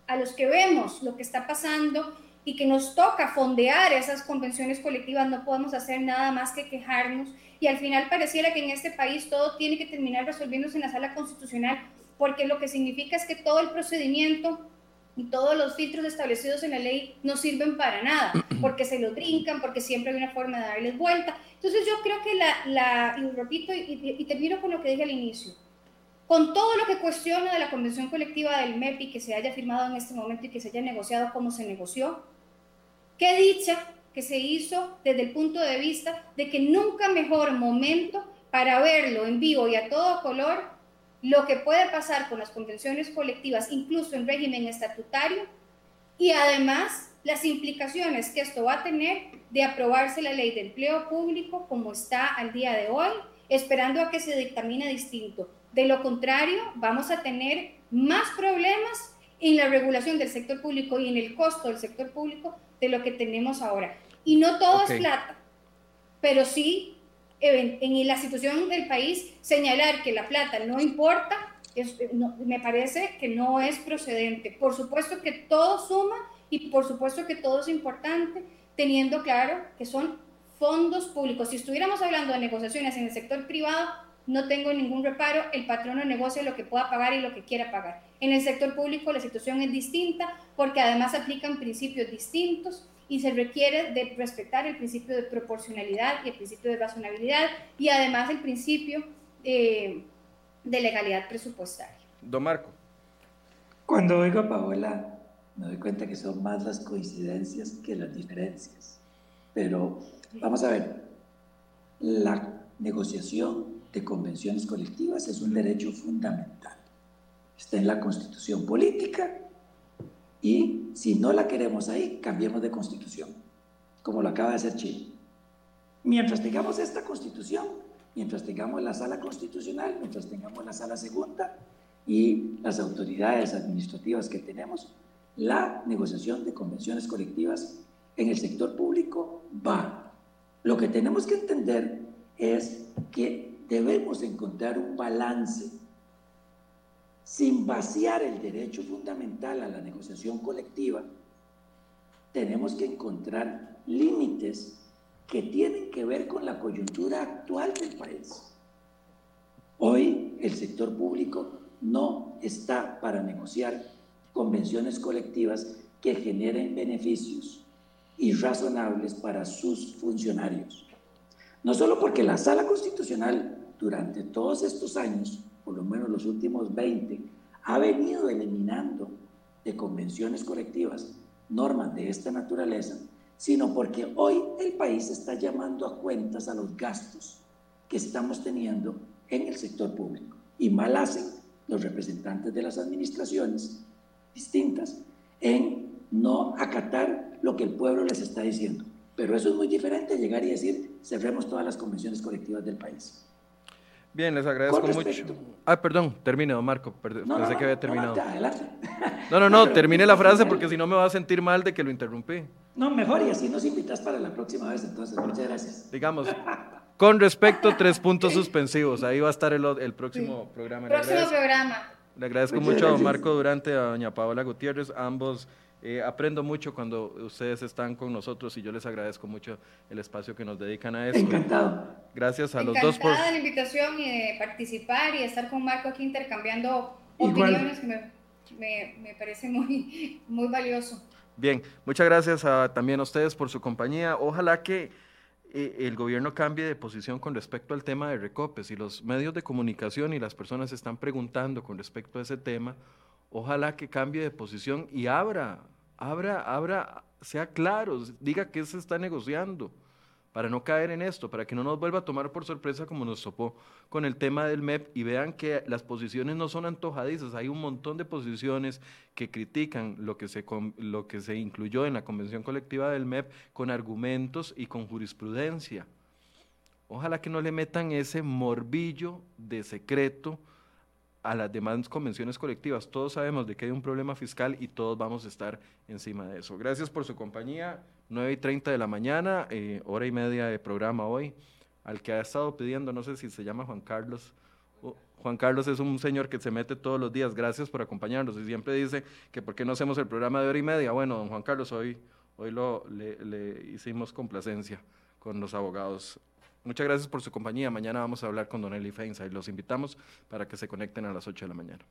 a los que vemos lo que está pasando y que nos toca fondear esas convenciones colectivas, no podemos hacer nada más que quejarnos. Y al final pareciera que en este país todo tiene que terminar resolviéndose en la sala constitucional porque lo que significa es que todo el procedimiento y todos los filtros establecidos en la ley no sirven para nada, [CLEARS THROAT] porque se los brincan, porque siempre hay una forma de darles vuelta. Entonces yo creo que la, la y repito y, y, termino con lo que dije al inicio, con todo lo que cuestiona de la convención colectiva del MEPI que se haya firmado en este momento y que se haya negociado como se negoció, qué dicha que se hizo desde el punto de vista de que nunca mejor momento para verlo en vivo y a todo color lo que puede pasar con las convenciones colectivas, incluso en régimen estatutario, y además las implicaciones que esto va a tener de aprobarse la ley de empleo público como está al día de hoy, esperando a que se dictamine distinto. De lo contrario, vamos a tener más problemas en la regulación del sector público y en el costo del sector público de lo que tenemos ahora. Y no todo es plata, pero sí en, la situación del país señalar que la plata no importa, me parece que no es procedente. Por supuesto que todo suma y por supuesto que todo es importante, teniendo claro que son fondos públicos. Si estuviéramos hablando de negociaciones en el sector privado, no tengo ningún reparo, el patrono negocia lo que pueda pagar y lo que quiera pagar. En el sector público la situación es distinta porque además aplican principios distintos y se requiere de respetar el principio de proporcionalidad y el principio de razonabilidad y además el principio eh, de legalidad presupuestaria. Don Marco. Cuando oigo a Paola, me doy cuenta que son más las coincidencias que las diferencias. Pero vamos a ver, la negociación de convenciones colectivas es un derecho fundamental. Está en la constitución política y si no la queremos ahí, cambiemos de constitución, como lo acaba de hacer Chile. Mientras tengamos esta constitución, mientras tengamos la sala constitucional, mientras tengamos la sala segunda y las autoridades administrativas que tenemos, la negociación de convenciones colectivas en el sector público va. Lo que tenemos que entender es que debemos encontrar un balance sin vaciar el derecho fundamental a la negociación colectiva, tenemos que encontrar límites que tienen que ver con la coyuntura actual del país. Hoy el sector público no está para negociar convenciones colectivas que generen beneficios irrazonables para sus funcionarios. No solo porque la sala constitucional durante todos estos años por lo menos los últimos 20, ha venido eliminando de convenciones colectivas normas de esta naturaleza, sino porque hoy el país está llamando a cuentas a los gastos que estamos teniendo en el sector público. Y mal hacen los representantes de las administraciones distintas en no acatar lo que el pueblo les está diciendo. Pero eso es muy diferente a llegar y decir, cerremos todas las convenciones colectivas del país. Bien, les agradezco mucho. Ah, perdón, termine, don Marco. Perdón, pensé que había terminado. [LAUGHS] No, no, no, termine la frase porque si no me va a sentir mal de que lo interrumpí. No, mejor y así nos invitas para la próxima vez, entonces. Muchas gracias. Digamos, [LAUGHS] con respecto, tres puntos suspensivos. Ahí va a estar el, el próximo programa. Próximo programa. Le agradezco mucho a don Marco Durante, a doña Paola Gutiérrez, ambos eh, aprendo mucho cuando ustedes están con nosotros y yo les agradezco mucho el espacio que nos dedican a esto. Encantado. Gracias a los dos por... de la invitación y de participar y de estar con Marco aquí intercambiando opiniones que me, me, parece muy, muy valioso. Bien, muchas gracias a, también a ustedes por su compañía. Ojalá que eh, el gobierno cambie de posición con respecto al tema de recopes y los medios de comunicación y las personas están preguntando con respecto a ese tema. Ojalá que cambie de posición y abra abra, abra, sea claro, diga qué se está negociando para no caer en esto, para que no nos vuelva a tomar por sorpresa como nos topó con el tema del MEP y vean que las posiciones no son antojadizas, hay un montón de posiciones que critican lo que se, lo que se incluyó en la convención colectiva del MEP con argumentos y con jurisprudencia. Ojalá que no le metan ese morbillo de secreto a las demás convenciones colectivas. Todos sabemos de que hay un problema fiscal y todos vamos a estar encima de eso. Gracias por su compañía. 9 y 30 de la mañana, eh, hora y media de programa hoy. Al que ha estado pidiendo, no sé si se llama Juan Carlos. Juan Carlos es un señor que se mete todos los días. Gracias por acompañarnos. Y siempre dice que por qué no hacemos el programa de hora y media. Bueno, don Juan Carlos, hoy, hoy lo, le, le hicimos complacencia con los abogados Muchas gracias por su compañía. Mañana vamos a hablar con Don Eli y los invitamos para que se conecten a las 8 de la mañana.